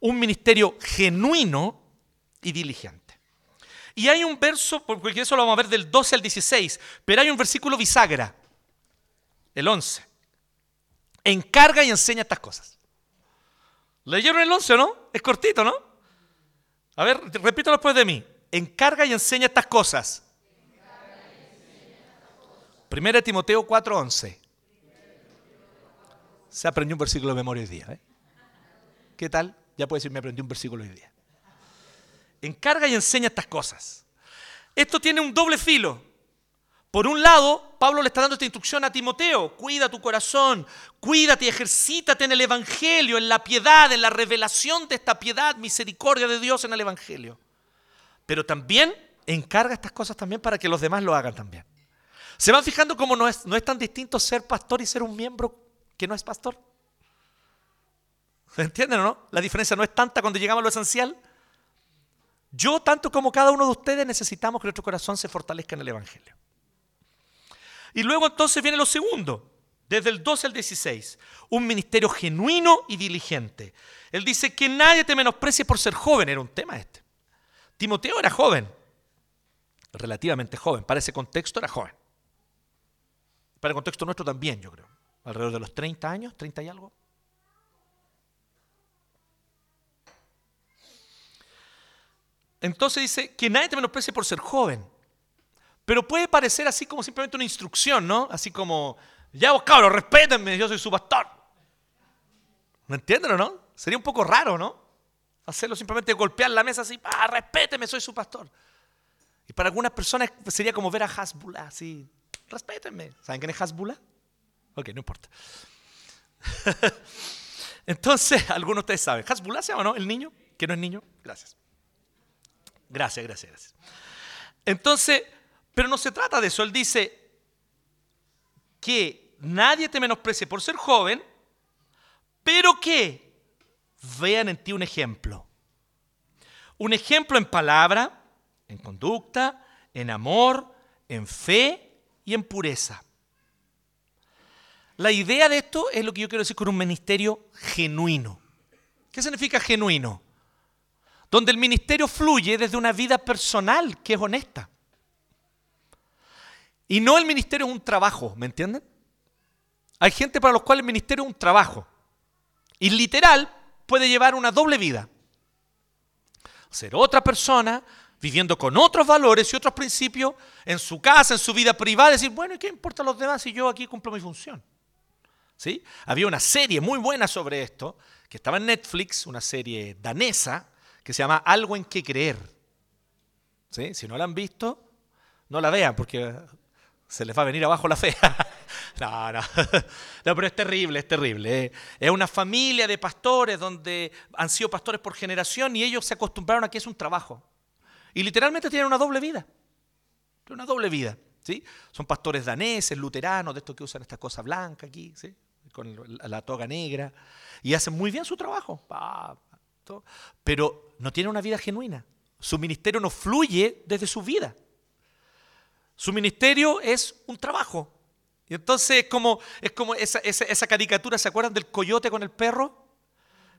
Un ministerio genuino y diligente. Y hay un verso, porque eso lo vamos a ver del 12 al 16, pero hay un versículo bisagra, el 11. Encarga y enseña estas cosas. ¿Leyeron el 11 o no? Es cortito, ¿no? A ver, repítalo después de mí. Encarga y enseña estas cosas. Primera Timoteo 4:11. Se aprendió un versículo de memoria hoy día. ¿eh? ¿Qué tal? Ya puede decir, me aprendí un versículo hoy día. Encarga y enseña estas cosas. Esto tiene un doble filo. Por un lado, Pablo le está dando esta instrucción a Timoteo, cuida tu corazón, cuídate y ejercítate en el Evangelio, en la piedad, en la revelación de esta piedad, misericordia de Dios en el Evangelio. Pero también encarga estas cosas también para que los demás lo hagan también. ¿Se van fijando cómo no es, no es tan distinto ser pastor y ser un miembro que no es pastor? ¿Se entienden o no? La diferencia no es tanta cuando llegamos a lo esencial. Yo, tanto como cada uno de ustedes, necesitamos que nuestro corazón se fortalezca en el Evangelio. Y luego entonces viene lo segundo, desde el 12 al 16, un ministerio genuino y diligente. Él dice que nadie te menosprecie por ser joven, era un tema este. Timoteo era joven, relativamente joven, para ese contexto era joven. Para el contexto nuestro también, yo creo. Alrededor de los 30 años, 30 y algo. Entonces dice que nadie te menosprecie por ser joven. Pero puede parecer así como simplemente una instrucción, ¿no? Así como, ya vos cabros, respétenme, yo soy su pastor. ¿Me entienden o no? Sería un poco raro, ¿no? Hacerlo simplemente golpear la mesa así, ah, respéteme, soy su pastor. Y para algunas personas sería como ver a Hasbula, así, respétenme. ¿Saben quién es Hasbula? Ok, no importa. *laughs* Entonces, *laughs* algunos de ustedes saben. ¿Hasbula se llama, no? ¿El niño? ¿Que no es niño? Gracias. Gracias, gracias, gracias. Entonces, pero no se trata de eso. Él dice que nadie te menosprecie por ser joven, pero que vean en ti un ejemplo. Un ejemplo en palabra, en conducta, en amor, en fe y en pureza. La idea de esto es lo que yo quiero decir con un ministerio genuino. ¿Qué significa genuino? Donde el ministerio fluye desde una vida personal que es honesta. Y no el ministerio es un trabajo, ¿me entienden? Hay gente para los cuales el ministerio es un trabajo. Y literal puede llevar una doble vida. Ser otra persona, viviendo con otros valores y otros principios, en su casa, en su vida privada, decir, bueno, ¿y qué importa a los demás si yo aquí cumplo mi función? ¿Sí? Había una serie muy buena sobre esto, que estaba en Netflix, una serie danesa, que se llama Algo en que creer. ¿Sí? Si no la han visto, no la vean, porque se les va a venir abajo la fe. *laughs* no, no. *laughs* no, pero es terrible, es terrible. ¿eh? Es una familia de pastores donde han sido pastores por generación y ellos se acostumbraron a que es un trabajo. Y literalmente tienen una doble vida. Una doble vida. ¿sí? Son pastores daneses, luteranos, de estos que usan esta cosa blanca aquí, ¿sí? con la toga negra. Y hacen muy bien su trabajo. Pero no tienen una vida genuina. Su ministerio no fluye desde su vida. Su ministerio es un trabajo. Y entonces es como, es como esa, esa, caricatura, ¿se acuerdan del coyote con el perro?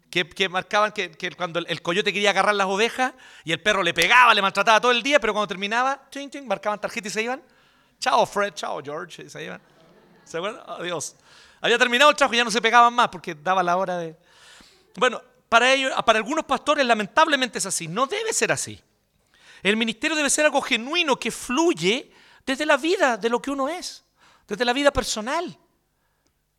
Que, marcaban que, cuando el, coyote quería agarrar las ovejas y el perro le pegaba, le maltrataba todo el día, pero cuando terminaba, ching, marcaban tarjeta y se iban. Chao Fred, chao George, se iban. ¿Se acuerdan? Adiós. Había terminado el trabajo y ya no se pegaban más porque daba la hora de... Bueno, para, ellos, para algunos pastores lamentablemente es así. No debe ser así. El ministerio debe ser algo genuino que fluye desde la vida de lo que uno es, desde la vida personal.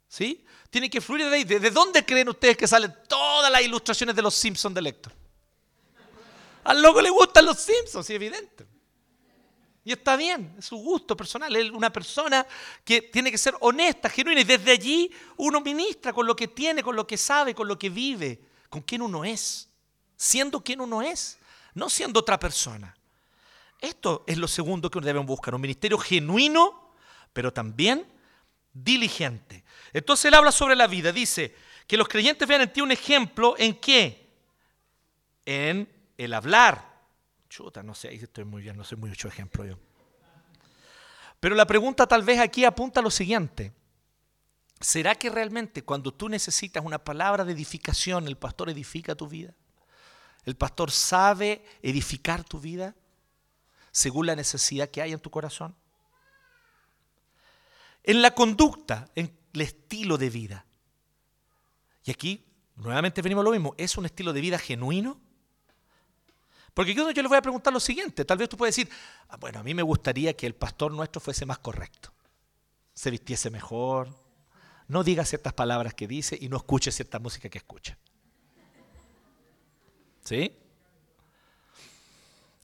¿Sí? Tiene que fluir de ahí. ¿De dónde creen ustedes que salen todas las ilustraciones de los Simpsons de Lector? Al loco le gustan los Simpsons, sí, evidente. Y está bien, es su gusto personal. Es una persona que tiene que ser honesta, genuina. Y desde allí uno ministra con lo que tiene, con lo que sabe, con lo que vive, con quién uno es. Siendo quien uno es, no siendo otra persona. Esto es lo segundo que debemos buscar, un ministerio genuino, pero también diligente. Entonces él habla sobre la vida, dice que los creyentes vean en ti un ejemplo en qué? En el hablar. Chuta, no sé, ahí estoy muy bien, no soy mucho ejemplo yo. Pero la pregunta tal vez aquí apunta a lo siguiente. ¿Será que realmente cuando tú necesitas una palabra de edificación, el pastor edifica tu vida? ¿El pastor sabe edificar tu vida? Según la necesidad que hay en tu corazón. En la conducta, en el estilo de vida. Y aquí, nuevamente venimos a lo mismo, ¿es un estilo de vida genuino? Porque yo les voy a preguntar lo siguiente, tal vez tú puedes decir, ah, bueno, a mí me gustaría que el pastor nuestro fuese más correcto, se vistiese mejor, no diga ciertas palabras que dice y no escuche cierta música que escucha. ¿Sí?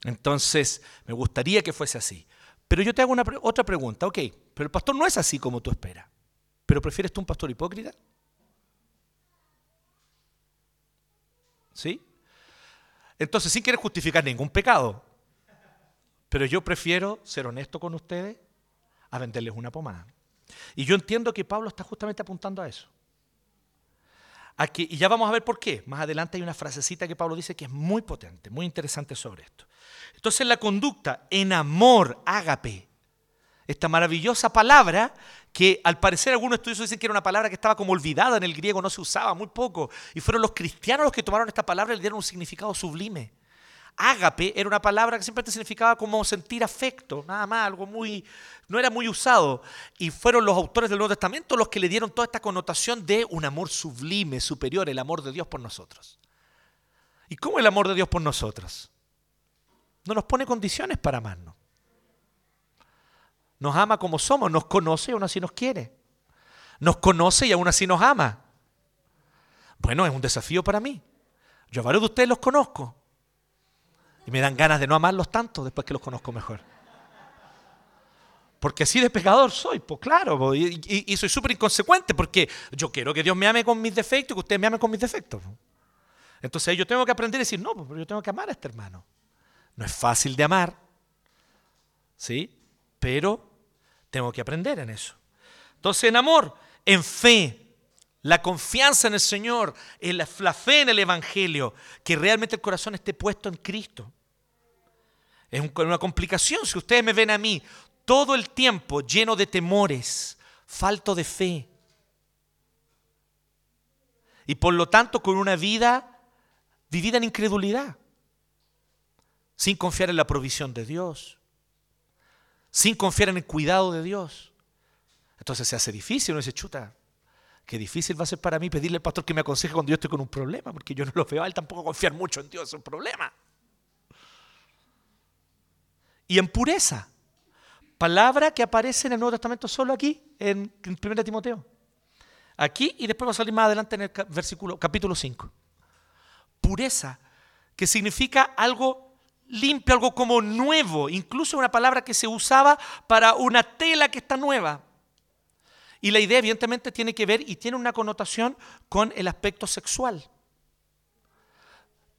Entonces, me gustaría que fuese así. Pero yo te hago una, otra pregunta, ok, pero el pastor no es así como tú esperas. ¿Pero prefieres tú un pastor hipócrita? ¿Sí? Entonces, sin querer justificar ningún pecado, pero yo prefiero ser honesto con ustedes a venderles una pomada. Y yo entiendo que Pablo está justamente apuntando a eso. Y ya vamos a ver por qué. Más adelante hay una frasecita que Pablo dice que es muy potente, muy interesante sobre esto. Entonces la conducta en amor, ágape, esta maravillosa palabra que al parecer algunos estudiosos dicen que era una palabra que estaba como olvidada en el griego, no se usaba muy poco, y fueron los cristianos los que tomaron esta palabra y le dieron un significado sublime. Ágape era una palabra que siempre significaba como sentir afecto, nada más, algo muy, no era muy usado. Y fueron los autores del Nuevo Testamento los que le dieron toda esta connotación de un amor sublime, superior, el amor de Dios por nosotros. ¿Y cómo el amor de Dios por nosotros? No nos pone condiciones para amarnos. Nos ama como somos, nos conoce y aún así nos quiere. Nos conoce y aún así nos ama. Bueno, es un desafío para mí. Yo a varios de ustedes los conozco. Y me dan ganas de no amarlos tanto después que los conozco mejor. Porque así de pecador soy, pues claro, y, soy súper inconsecuente porque yo quiero que Dios me ame con mis defectos y que ustedes me amen con mis defectos. Entonces yo tengo que aprender a decir, no, pero yo tengo que amar a este hermano. No es fácil de amar, ¿sí? Pero tengo que aprender en eso. Entonces, en amor, en fe, la confianza en el Señor, en la, fe en el Evangelio, que realmente el corazón esté puesto en Cristo. Es una complicación si ustedes me ven a mí todo el tiempo lleno de temores, falto de fe. Y por lo tanto con una vida vivida en incredulidad, sin confiar en la provisión de Dios, sin confiar en el cuidado de Dios. Entonces se hace difícil, uno dice, chuta, qué difícil va a ser para mí pedirle al pastor que me aconseje cuando yo estoy con un problema, porque yo no lo veo a él tampoco confiar mucho en Dios, es un problema. Y en pureza, palabra que aparece en el Nuevo Testamento solo aquí, en, 1 Timoteo. Aquí y después va a salir más adelante en el versículo, capítulo 5. Pureza, que significa algo limpio, algo como nuevo, incluso una palabra que se usaba para una tela que está nueva. Y la idea evidentemente tiene que ver y tiene una connotación con el aspecto sexual.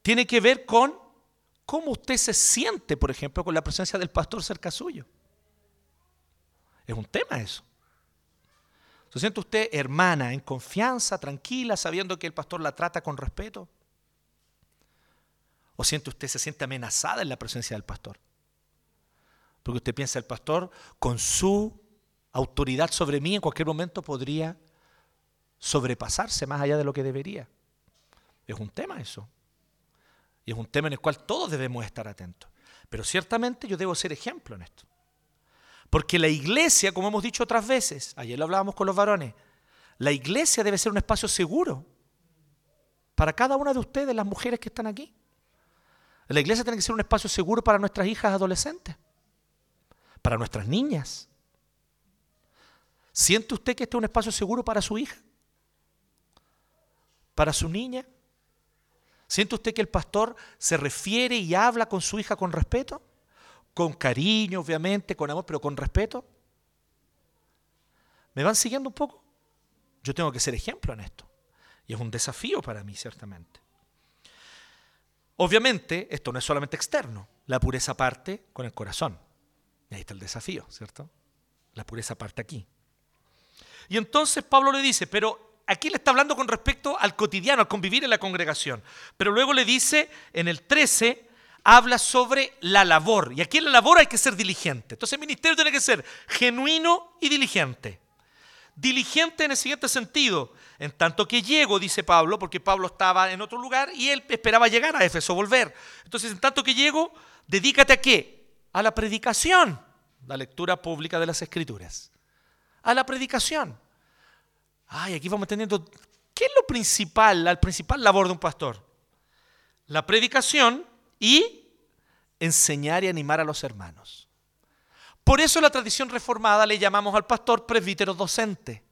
Tiene que ver con cómo usted se siente, por ejemplo, con la presencia del pastor cerca suyo. Es un tema eso. ¿Se siente usted hermana, en confianza, tranquila, sabiendo que el pastor la trata con respeto? ¿O siente usted se siente amenazada en la presencia del pastor? Porque usted piensa el pastor con su autoridad sobre mí en cualquier momento podría sobrepasarse más allá de lo que debería. Es un tema eso. Y es un tema en el cual todos debemos estar atentos. Pero ciertamente yo debo ser ejemplo en esto. Porque la iglesia, como hemos dicho otras veces, ayer lo hablábamos con los varones, la iglesia debe ser un espacio seguro para cada una de ustedes, las mujeres que están aquí. La iglesia tiene que ser un espacio seguro para nuestras hijas adolescentes, para nuestras niñas. ¿Siente usted que este es un espacio seguro para su hija? ¿Para su niña? ¿Siente usted que el pastor se refiere y habla con su hija con respeto? Con cariño, obviamente, con amor, pero con respeto. ¿Me van siguiendo un poco? Yo tengo que ser ejemplo en esto. Y es un desafío para mí, ciertamente. Obviamente, esto no es solamente externo, la pureza parte con el corazón. Y ahí está el desafío, ¿cierto? La pureza parte aquí. Y entonces Pablo le dice, pero aquí le está hablando con respecto al cotidiano, al convivir en la congregación. Pero luego le dice, en el 13, habla sobre la labor. Y aquí en la labor hay que ser diligente. Entonces el ministerio tiene que ser genuino y diligente. Diligente en el siguiente sentido, en tanto que llego, dice Pablo, porque Pablo estaba en otro lugar y él esperaba llegar a Éfeso, volver. Entonces, en tanto que llego, dedícate a qué? a la predicación, la lectura pública de las escrituras, a la predicación. Ay, aquí vamos entendiendo, ¿qué es lo principal, la principal labor de un pastor? La predicación y enseñar y animar a los hermanos. Por eso en la tradición reformada le llamamos al pastor presbítero docente,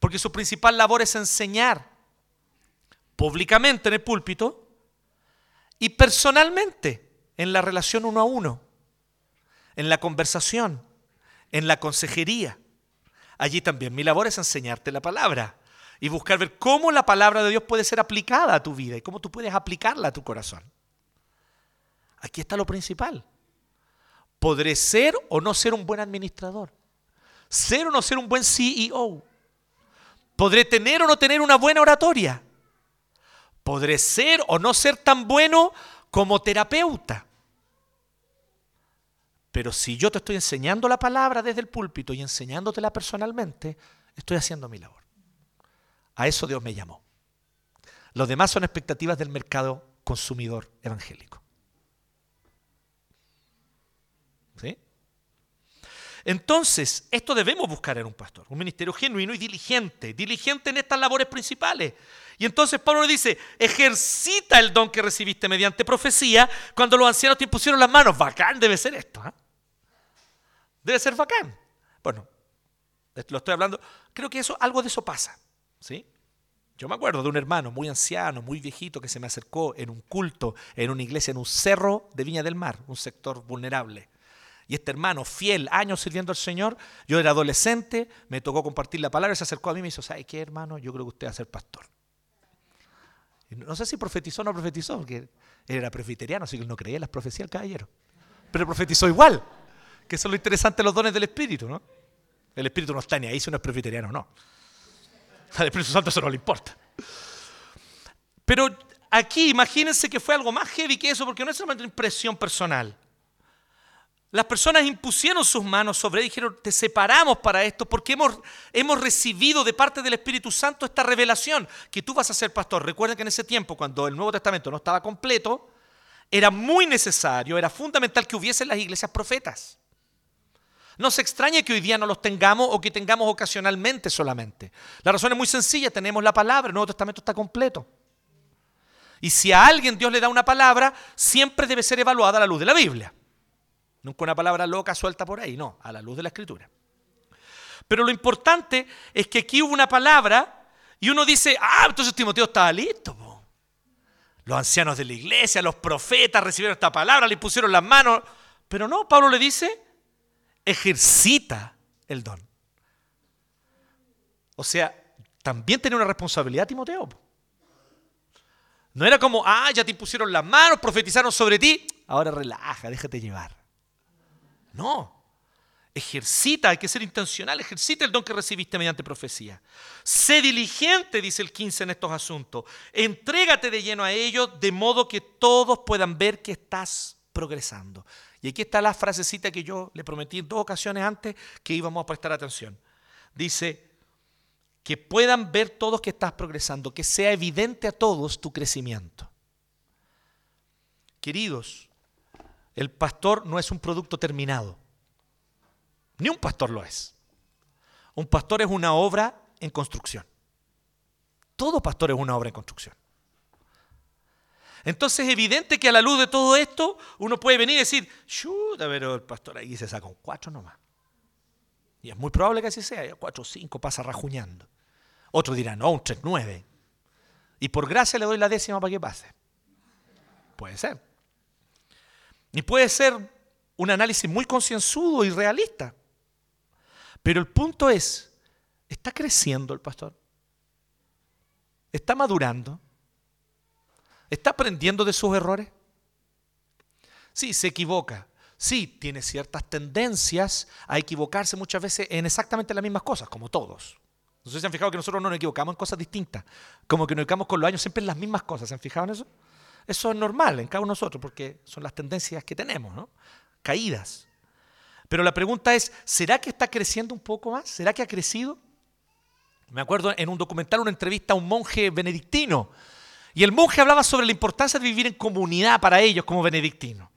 porque su principal labor es enseñar públicamente en el púlpito y personalmente en la relación uno a uno, en la conversación, en la consejería. Allí también mi labor es enseñarte la palabra y buscar ver cómo la palabra de Dios puede ser aplicada a tu vida y cómo tú puedes aplicarla a tu corazón. Aquí está lo principal. Podré ser o no ser un buen administrador. Ser o no ser un buen CEO. Podré tener o no tener una buena oratoria. Podré ser o no ser tan bueno como terapeuta. Pero si yo te estoy enseñando la palabra desde el púlpito y enseñándotela personalmente, estoy haciendo mi labor. A eso Dios me llamó. Los demás son expectativas del mercado consumidor evangélico. ¿Sí? Entonces, esto debemos buscar en un pastor, un ministerio genuino y diligente, diligente en estas labores principales. Y entonces Pablo le dice, ejercita el don que recibiste mediante profecía cuando los ancianos te impusieron las manos. Bacán debe ser esto. ¿ah? Debe ser bacán. Bueno, lo estoy hablando, creo que eso, algo de eso pasa. ¿sí? Yo me acuerdo de un hermano muy anciano, muy viejito, que se me acercó en un culto, en una iglesia, en un cerro de Viña del Mar, un sector vulnerable. Y este hermano, fiel, años sirviendo al Señor, yo era adolescente, me tocó compartir la palabra, se acercó a mí y me dijo, ¿sabe qué, hermano? Yo creo que usted va a ser pastor. no sé si profetizó o no profetizó, porque él era presbiteriano, así que no creía en las profecías del caballero. Pero profetizó igual, que eso es lo interesante los dones del Espíritu, ¿no? El Espíritu no está ni ahí si uno es presbiteriano o no. Al Espíritu Santo eso no le importa. Pero aquí imagínense que fue algo más heavy que eso, porque no es solamente impresión personal. Las personas impusieron sus manos sobre él y dijeron, te separamos para esto porque hemos, hemos recibido de parte del Espíritu Santo esta revelación, que tú vas a ser pastor. Recuerden que en ese tiempo, cuando el Nuevo Testamento no estaba completo, era muy necesario, era fundamental que hubiesen las iglesias profetas. No se extrañe que hoy día no los tengamos o que tengamos ocasionalmente solamente. La razón es muy sencilla, tenemos la palabra, el Nuevo Testamento está completo. Y si a alguien Dios le da una palabra, siempre debe ser evaluada a la luz de la Biblia. Nunca una palabra loca suelta por ahí, no, a la luz de la escritura. Pero lo importante es que aquí hubo una palabra y uno dice, ah, entonces Timoteo estaba listo. Los ancianos de la iglesia, los profetas recibieron esta palabra, le pusieron las manos. Pero no, Pablo le dice, ejercita el don. O sea, también tenía una responsabilidad Timoteo. No era como, ah, ya te pusieron las manos, profetizaron sobre ti, ahora relaja, déjate llevar. No. Ejercita, hay que ser intencional, ejercita el don que recibiste mediante profecía. Sé diligente, dice el 15 en estos asuntos. Entrégate de lleno a ellos de modo que todos puedan ver que estás progresando. Y aquí está la frasecita que yo le prometí en dos ocasiones antes que íbamos a prestar atención. Dice, que puedan ver todos que estás progresando, que sea evidente a todos tu crecimiento. Queridos, el pastor no es un producto terminado. Ni un pastor lo es. Un pastor es una obra en construcción. Todo pastor es una obra en construcción. Entonces es evidente que a la luz de todo esto uno puede venir y decir, chuta, pero el pastor ahí se saca un cuatro nomás. Y es muy probable que así sea, cuatro o cinco pasa rajuñando. Otro dirá, no, un tres nueve. Y por gracia le doy la décima para que pase. Puede ser. Y puede ser un análisis muy concienzudo y realista. Pero el punto es, ¿está creciendo el pastor? ¿Está madurando? ¿Está aprendiendo de sus errores? Sí, se equivoca. Sí, tiene ciertas tendencias a equivocarse muchas veces en exactamente las mismas cosas, como todos. No sé si han fijado que nosotros no nos equivocamos en cosas distintas. Como que nos equivocamos con los años siempre en las mismas cosas. ¿Se han fijado en eso? Eso es normal en cada uno de nosotros porque son las tendencias que tenemos, ¿no? Caídas. Pero la pregunta es, ¿será que está creciendo un poco más? ¿Será que ha crecido? Me acuerdo en un documental, una entrevista a un monje benedictino. Y el monje hablaba sobre la importancia de vivir en comunidad para ellos como benedictinos.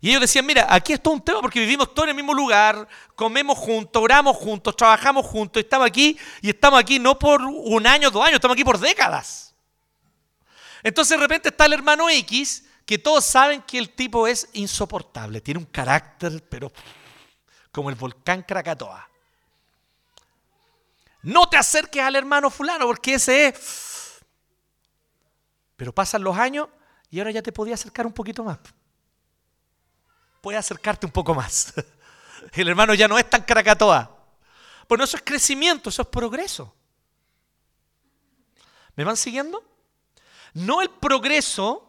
Y ellos decían, mira, aquí es todo un tema porque vivimos todos en el mismo lugar, comemos juntos, oramos juntos, trabajamos juntos, estamos aquí y estamos aquí no por un año, dos años, estamos aquí por décadas. Entonces de repente está el hermano X, que todos saben que el tipo es insoportable, tiene un carácter, pero como el volcán Krakatoa. No te acerques al hermano fulano porque ese es... Pero pasan los años y ahora ya te podía acercar un poquito más puede acercarte un poco más. *laughs* El hermano ya no es tan caracatoa. Bueno, eso es crecimiento, eso es progreso. ¿Me van siguiendo? No el progreso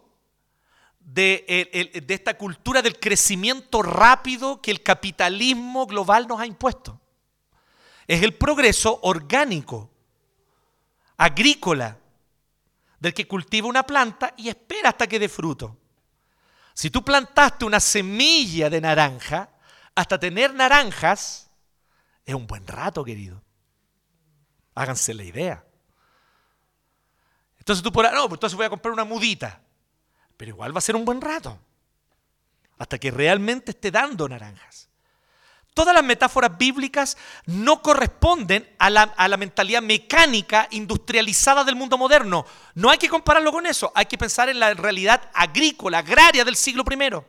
de, de, esta cultura del crecimiento rápido que el capitalismo global nos ha impuesto. Es el progreso orgánico, agrícola, del que cultiva una planta y espera hasta que dé fruto. Si tú plantaste una semilla de naranja, hasta tener naranjas, es un buen rato, querido. Háganse la idea. Entonces tú por no, pues entonces voy a comprar una mudita. Pero igual va a ser un buen rato. Hasta que realmente esté dando naranjas. Todas las metáforas bíblicas no corresponden a la, mentalidad mecánica industrializada del mundo moderno. No hay que compararlo con eso, hay que pensar en la realidad agrícola, agraria del siglo I.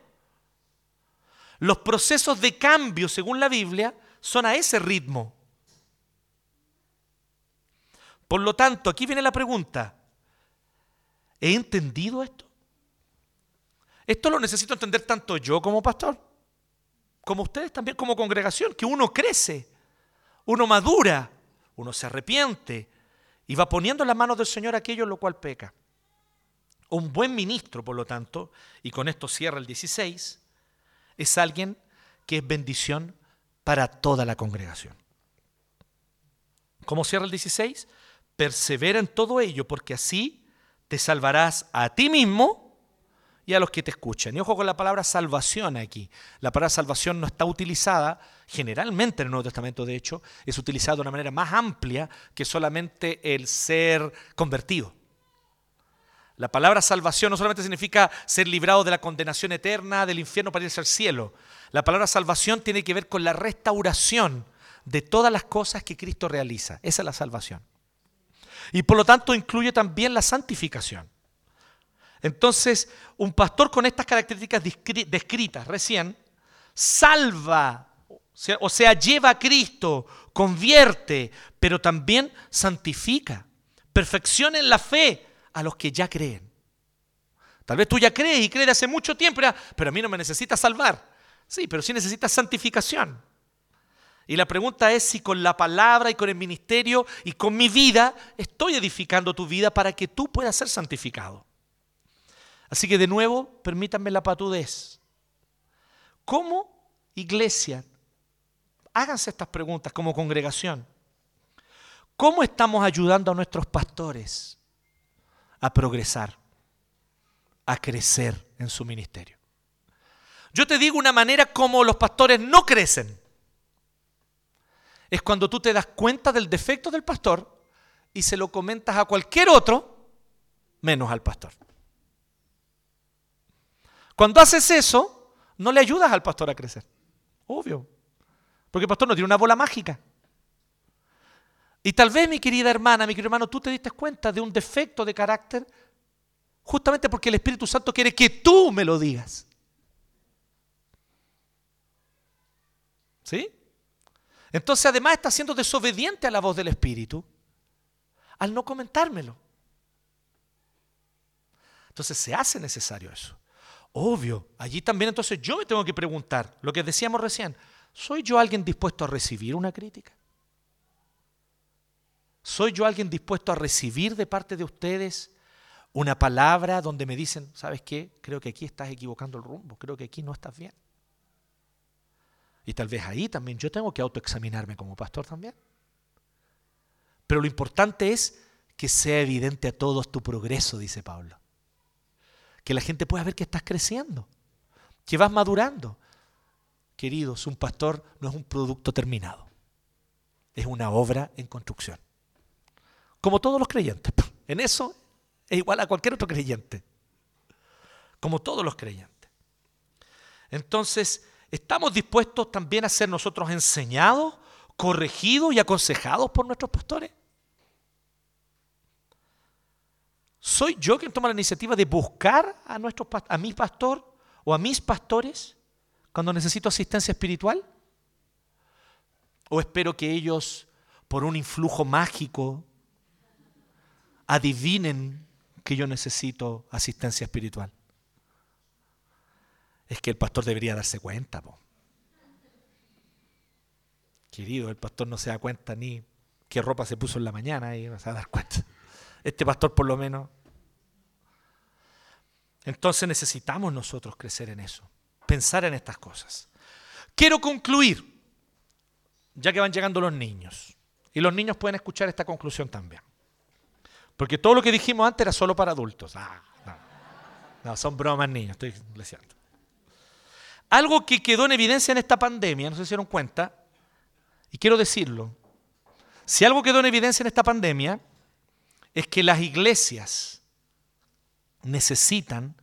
Los procesos de cambio, según la Biblia, son a ese ritmo. Por lo tanto, aquí viene la pregunta, ¿he entendido esto? Esto lo necesito entender tanto yo como pastor como ustedes también como congregación, que uno crece, uno madura, uno se arrepiente y va poniendo en las manos del Señor aquello en lo cual peca. Un buen ministro, por lo tanto, y con esto cierra el 16, es alguien que es bendición para toda la congregación. ¿Cómo cierra el 16? Persevera en todo ello, porque así te salvarás a ti mismo a los que te escuchan. Y ojo con la palabra salvación aquí. La palabra salvación no está utilizada, generalmente en el Nuevo Testamento de hecho, es utilizada de una manera más amplia que solamente el ser convertido. La palabra salvación no solamente significa ser librado de la condenación eterna del infierno para irse al cielo. La palabra salvación tiene que ver con la restauración de todas las cosas que Cristo realiza. Esa es la salvación. Y por lo tanto incluye también la santificación. Entonces, un pastor con estas características descritas recién, salva, o sea, lleva a Cristo, convierte, pero también santifica, perfecciona en la fe a los que ya creen. Tal vez tú ya crees y crees hace mucho tiempo, pero a mí no me necesitas salvar. Sí, pero sí necesitas santificación. Y la pregunta es si con la palabra y con el ministerio y con mi vida estoy edificando tu vida para que tú puedas ser santificado. Así que de nuevo, permítanme la patudez. ¿Cómo iglesia? Háganse estas preguntas como congregación. ¿Cómo estamos ayudando a nuestros pastores a progresar, a crecer en su ministerio? Yo te digo una manera como los pastores no crecen. Es cuando tú te das cuenta del defecto del pastor y se lo comentas a cualquier otro menos al pastor. Cuando haces eso, no le ayudas al pastor a crecer. Obvio. Porque el pastor no tiene una bola mágica. Y tal vez, mi querida hermana, mi querido hermano, tú te diste cuenta de un defecto de carácter justamente porque el Espíritu Santo quiere que tú me lo digas. ¿Sí? Entonces, además, está siendo desobediente a la voz del Espíritu al no comentármelo. Entonces, se hace necesario eso. Obvio, allí también entonces yo me tengo que preguntar, lo que decíamos recién, ¿soy yo alguien dispuesto a recibir una crítica? ¿Soy yo alguien dispuesto a recibir de parte de ustedes una palabra donde me dicen, ¿sabes qué? Creo que aquí estás equivocando el rumbo, creo que aquí no estás bien. Y tal vez ahí también yo tengo que autoexaminarme como pastor también. Pero lo importante es que sea evidente a todos tu progreso, dice Pablo que la gente pueda ver que estás creciendo, que vas madurando. Queridos, un pastor no es un producto terminado, es una obra en construcción. Como todos los creyentes. *laughs* En eso es igual a cualquier otro creyente. Como todos los creyentes. Entonces, ¿estamos dispuestos también a ser nosotros enseñados, corregidos y aconsejados por nuestros pastores? ¿Soy yo quien toma la iniciativa de buscar a, nuestro, a mi pastor o a mis pastores cuando necesito asistencia espiritual? ¿O espero que ellos, por un influjo mágico, adivinen que yo necesito asistencia espiritual? Es que el pastor debería darse cuenta. Querido, el pastor no se da cuenta ni qué ropa se puso en la mañana y no se va a dar cuenta. Este pastor por lo menos. Entonces necesitamos nosotros crecer en eso, pensar en estas cosas. Quiero concluir, ya que van llegando los niños, y los niños pueden escuchar esta conclusión también. Porque todo lo que dijimos antes era solo para adultos. Ah, no. son bromas niños, estoy diciendo. Algo que quedó en evidencia en esta pandemia, no se dieron cuenta, y quiero decirlo, si algo quedó en evidencia en esta pandemia, es que las iglesias necesitan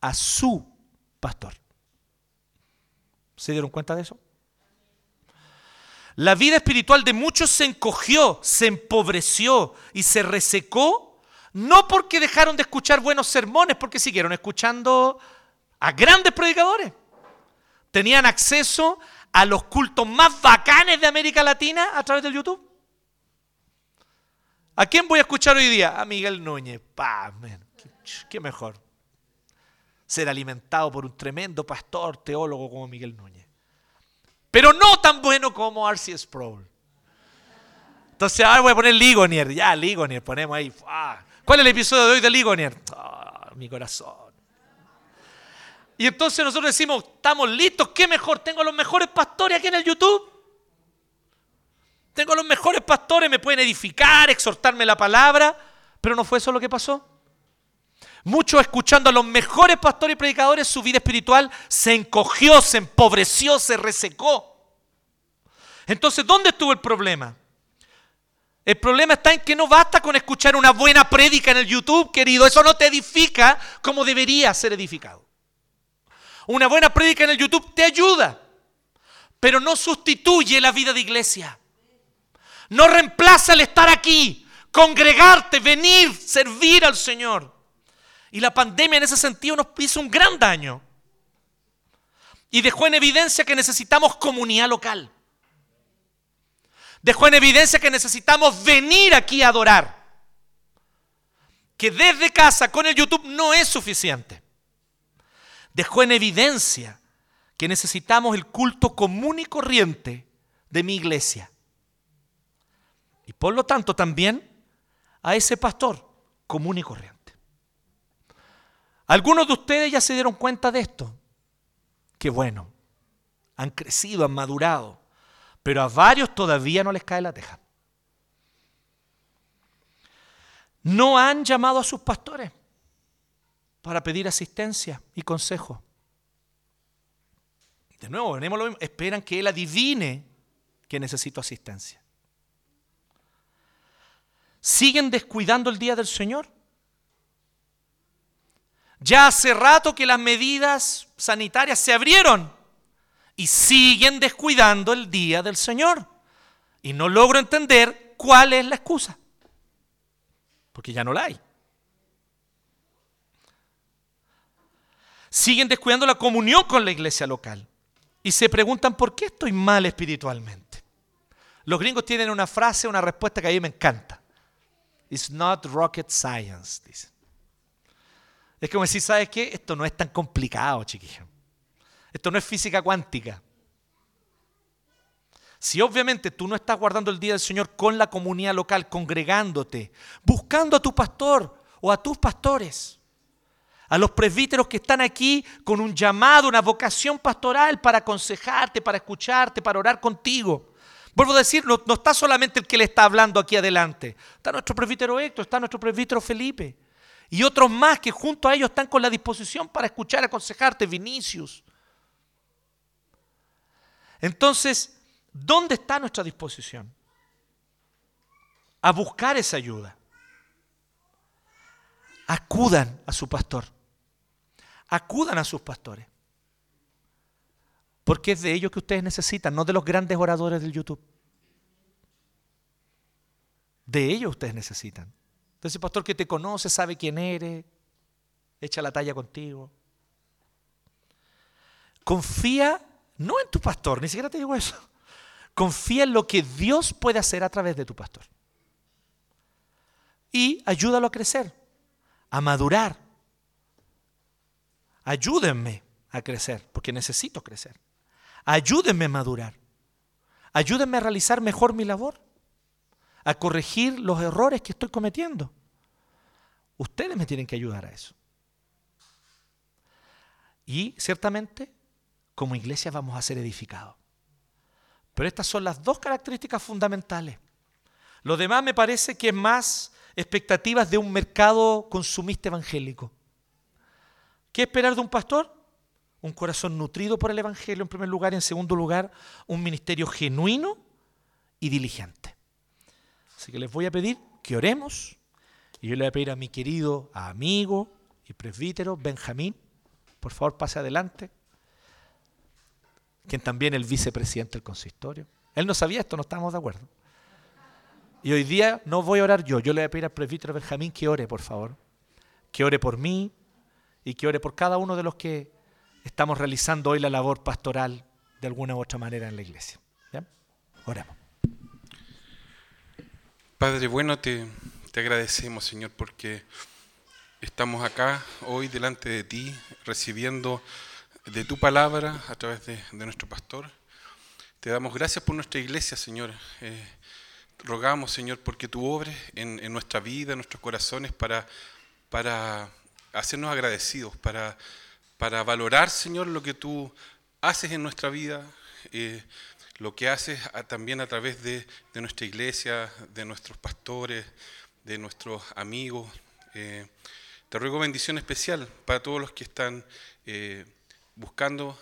a su pastor. ¿Se dieron cuenta de eso? La vida espiritual de muchos se encogió, se empobreció y se resecó, no porque dejaron de escuchar buenos sermones, porque siguieron escuchando a grandes predicadores. Tenían acceso a los cultos más bacanes de América Latina a través del YouTube. ¿A quién voy a escuchar hoy día? A Miguel Núñez. Pa, qué, mejor. Ser alimentado por un tremendo pastor, teólogo como Miguel Núñez. Pero no tan bueno como R.C. Sproul. Entonces, ahora voy a poner Ligonier. Ya, Ligonier, ponemos ahí. ¿Cuál es el episodio de hoy de Ligonier? Ah, mi corazón. Y entonces nosotros decimos, estamos listos, ¿qué mejor? Tengo los mejores pastores aquí en el YouTube. Tengo los mejores pastores, me pueden edificar, exhortarme la palabra, pero no fue eso lo que pasó. Muchos escuchando a los mejores pastores y predicadores, su vida espiritual se encogió, se empobreció, se resecó. Entonces, ¿dónde estuvo el problema? El problema está en que no basta con escuchar una buena prédica en el YouTube, querido. Eso no te edifica como debería ser edificado. Una buena prédica en el YouTube te ayuda, pero no sustituye la vida de iglesia. No reemplaza el estar aquí, congregarte, venir, servir al Señor. Y la pandemia en ese sentido nos hizo un gran daño. Y dejó en evidencia que necesitamos comunidad local. Dejó en evidencia que necesitamos venir aquí a adorar. Que desde casa con el YouTube no es suficiente. Dejó en evidencia que necesitamos el culto común y corriente de mi iglesia. Y por lo tanto también a ese pastor común y corriente. Algunos de ustedes ya se dieron cuenta de esto. Qué bueno. Han crecido, han madurado. Pero a varios todavía no les cae la teja. No han llamado a sus pastores para pedir asistencia y consejo. De nuevo, venimos lo mismo. Esperan que Él adivine que necesito asistencia siguen descuidando el día del Señor. Ya hace rato que las medidas sanitarias se abrieron y siguen descuidando el día del Señor. Y no logro entender cuál es la excusa. Porque ya no la hay. Siguen descuidando la comunión con la iglesia local. Y se preguntan por qué estoy mal espiritualmente. Los gringos tienen una frase, una respuesta que a mí me encanta. It's not rocket science, dice. Es como decir, ¿sabes qué? Esto no es tan complicado, chiquillo. Esto no es física cuántica. Si obviamente tú no estás guardando el día del Señor con la comunidad local, congregándote, buscando a tu pastor o a tus pastores, a los presbíteros que están aquí con un llamado, una vocación pastoral para aconsejarte, para escucharte, para orar contigo, Vuelvo a decir, no, está solamente el que le está hablando aquí adelante. Está nuestro presbítero Héctor, está nuestro presbítero Felipe. Y otros más que junto a ellos están con la disposición para escuchar, aconsejarte, Vinicius. Entonces, ¿dónde está nuestra disposición? A buscar esa ayuda. Acudan a su pastor. Acudan a sus pastores. Porque es de ellos que ustedes necesitan, no de los grandes oradores del YouTube. De ellos ustedes necesitan. Entonces, pastor que te conoce, sabe quién eres, echa la talla contigo. Confía no en tu pastor, ni siquiera te digo eso. Confía en lo que Dios puede hacer a través de tu pastor. Y ayúdalo a crecer, a madurar. Ayúdenme a crecer, porque necesito crecer. Ayúdenme a madurar. Ayúdenme a realizar mejor mi labor, a corregir los errores que estoy cometiendo. Ustedes me tienen que ayudar a eso. Y ciertamente, como iglesia vamos a ser edificados. Pero estas son las dos características fundamentales. Lo demás me parece que es más expectativas de un mercado consumista evangélico. ¿Qué esperar de un pastor? Un corazón nutrido por el Evangelio en primer lugar y en segundo lugar un ministerio genuino y diligente. Así que les voy a pedir que oremos y yo le voy a pedir a mi querido amigo y presbítero Benjamín, por favor pase adelante, quien también es el vicepresidente del consistorio. Él no sabía esto, no estábamos de acuerdo. Y hoy día no voy a orar yo, yo le voy a pedir al presbítero Benjamín que ore, por favor. Que ore por mí y que ore por cada uno de los que estamos realizando hoy la labor pastoral de alguna u otra manera en la iglesia. Oremos. Padre bueno, te, te agradecemos, Señor, porque estamos acá hoy delante de ti, recibiendo de tu palabra a través de, nuestro pastor. Te damos gracias por nuestra iglesia, Señor. Eh, rogamos, Señor, porque tú obres en, en, nuestra vida, en nuestros corazones, para, para hacernos agradecidos, para para valorar, Señor, lo que tú haces en nuestra vida, eh, lo que haces también a través de, nuestra iglesia, de nuestros pastores, de nuestros amigos. Eh, te ruego bendición especial para todos los que están eh, buscando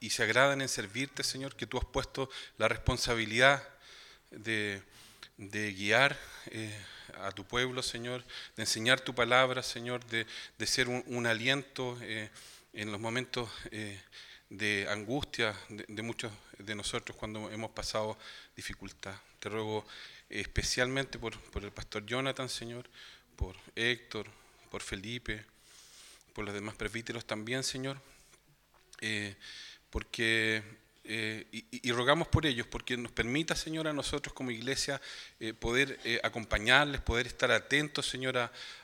y se agradan en servirte, Señor, que tú has puesto la responsabilidad de, guiar a tu pueblo, Señor, de enseñar tu palabra, Señor, de, ser un, aliento en los momentos eh, de angustia de, muchos de nosotros cuando hemos pasado dificultad. Te ruego especialmente por, el pastor Jonathan, Señor, por Héctor, por Felipe, por los demás presbíteros también, Señor, eh, porque eh, y, rogamos por ellos, porque nos permita, Señor, a nosotros como iglesia poder acompañarles, poder estar atentos, Señor,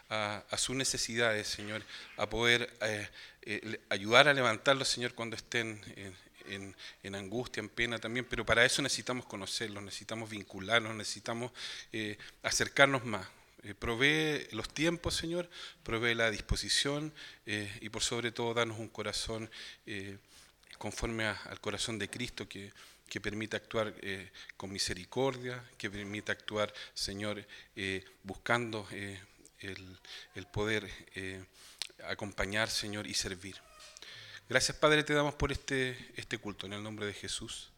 a, sus necesidades, Señor, a poder eh, ayudar a levantarlos, Señor, cuando estén en, angustia, en pena también, pero para eso necesitamos conocerlos, necesitamos vincularnos, necesitamos eh, acercarnos más. Eh, provee los tiempos, Señor, provee la disposición y por sobre todo darnos un corazón conforme al corazón de Cristo que, que permita actuar con misericordia, que permita actuar, Señor, buscando el, el, poder acompañar, Señor, y servir. Gracias, Padre, te damos por este, este culto, en el nombre de Jesús.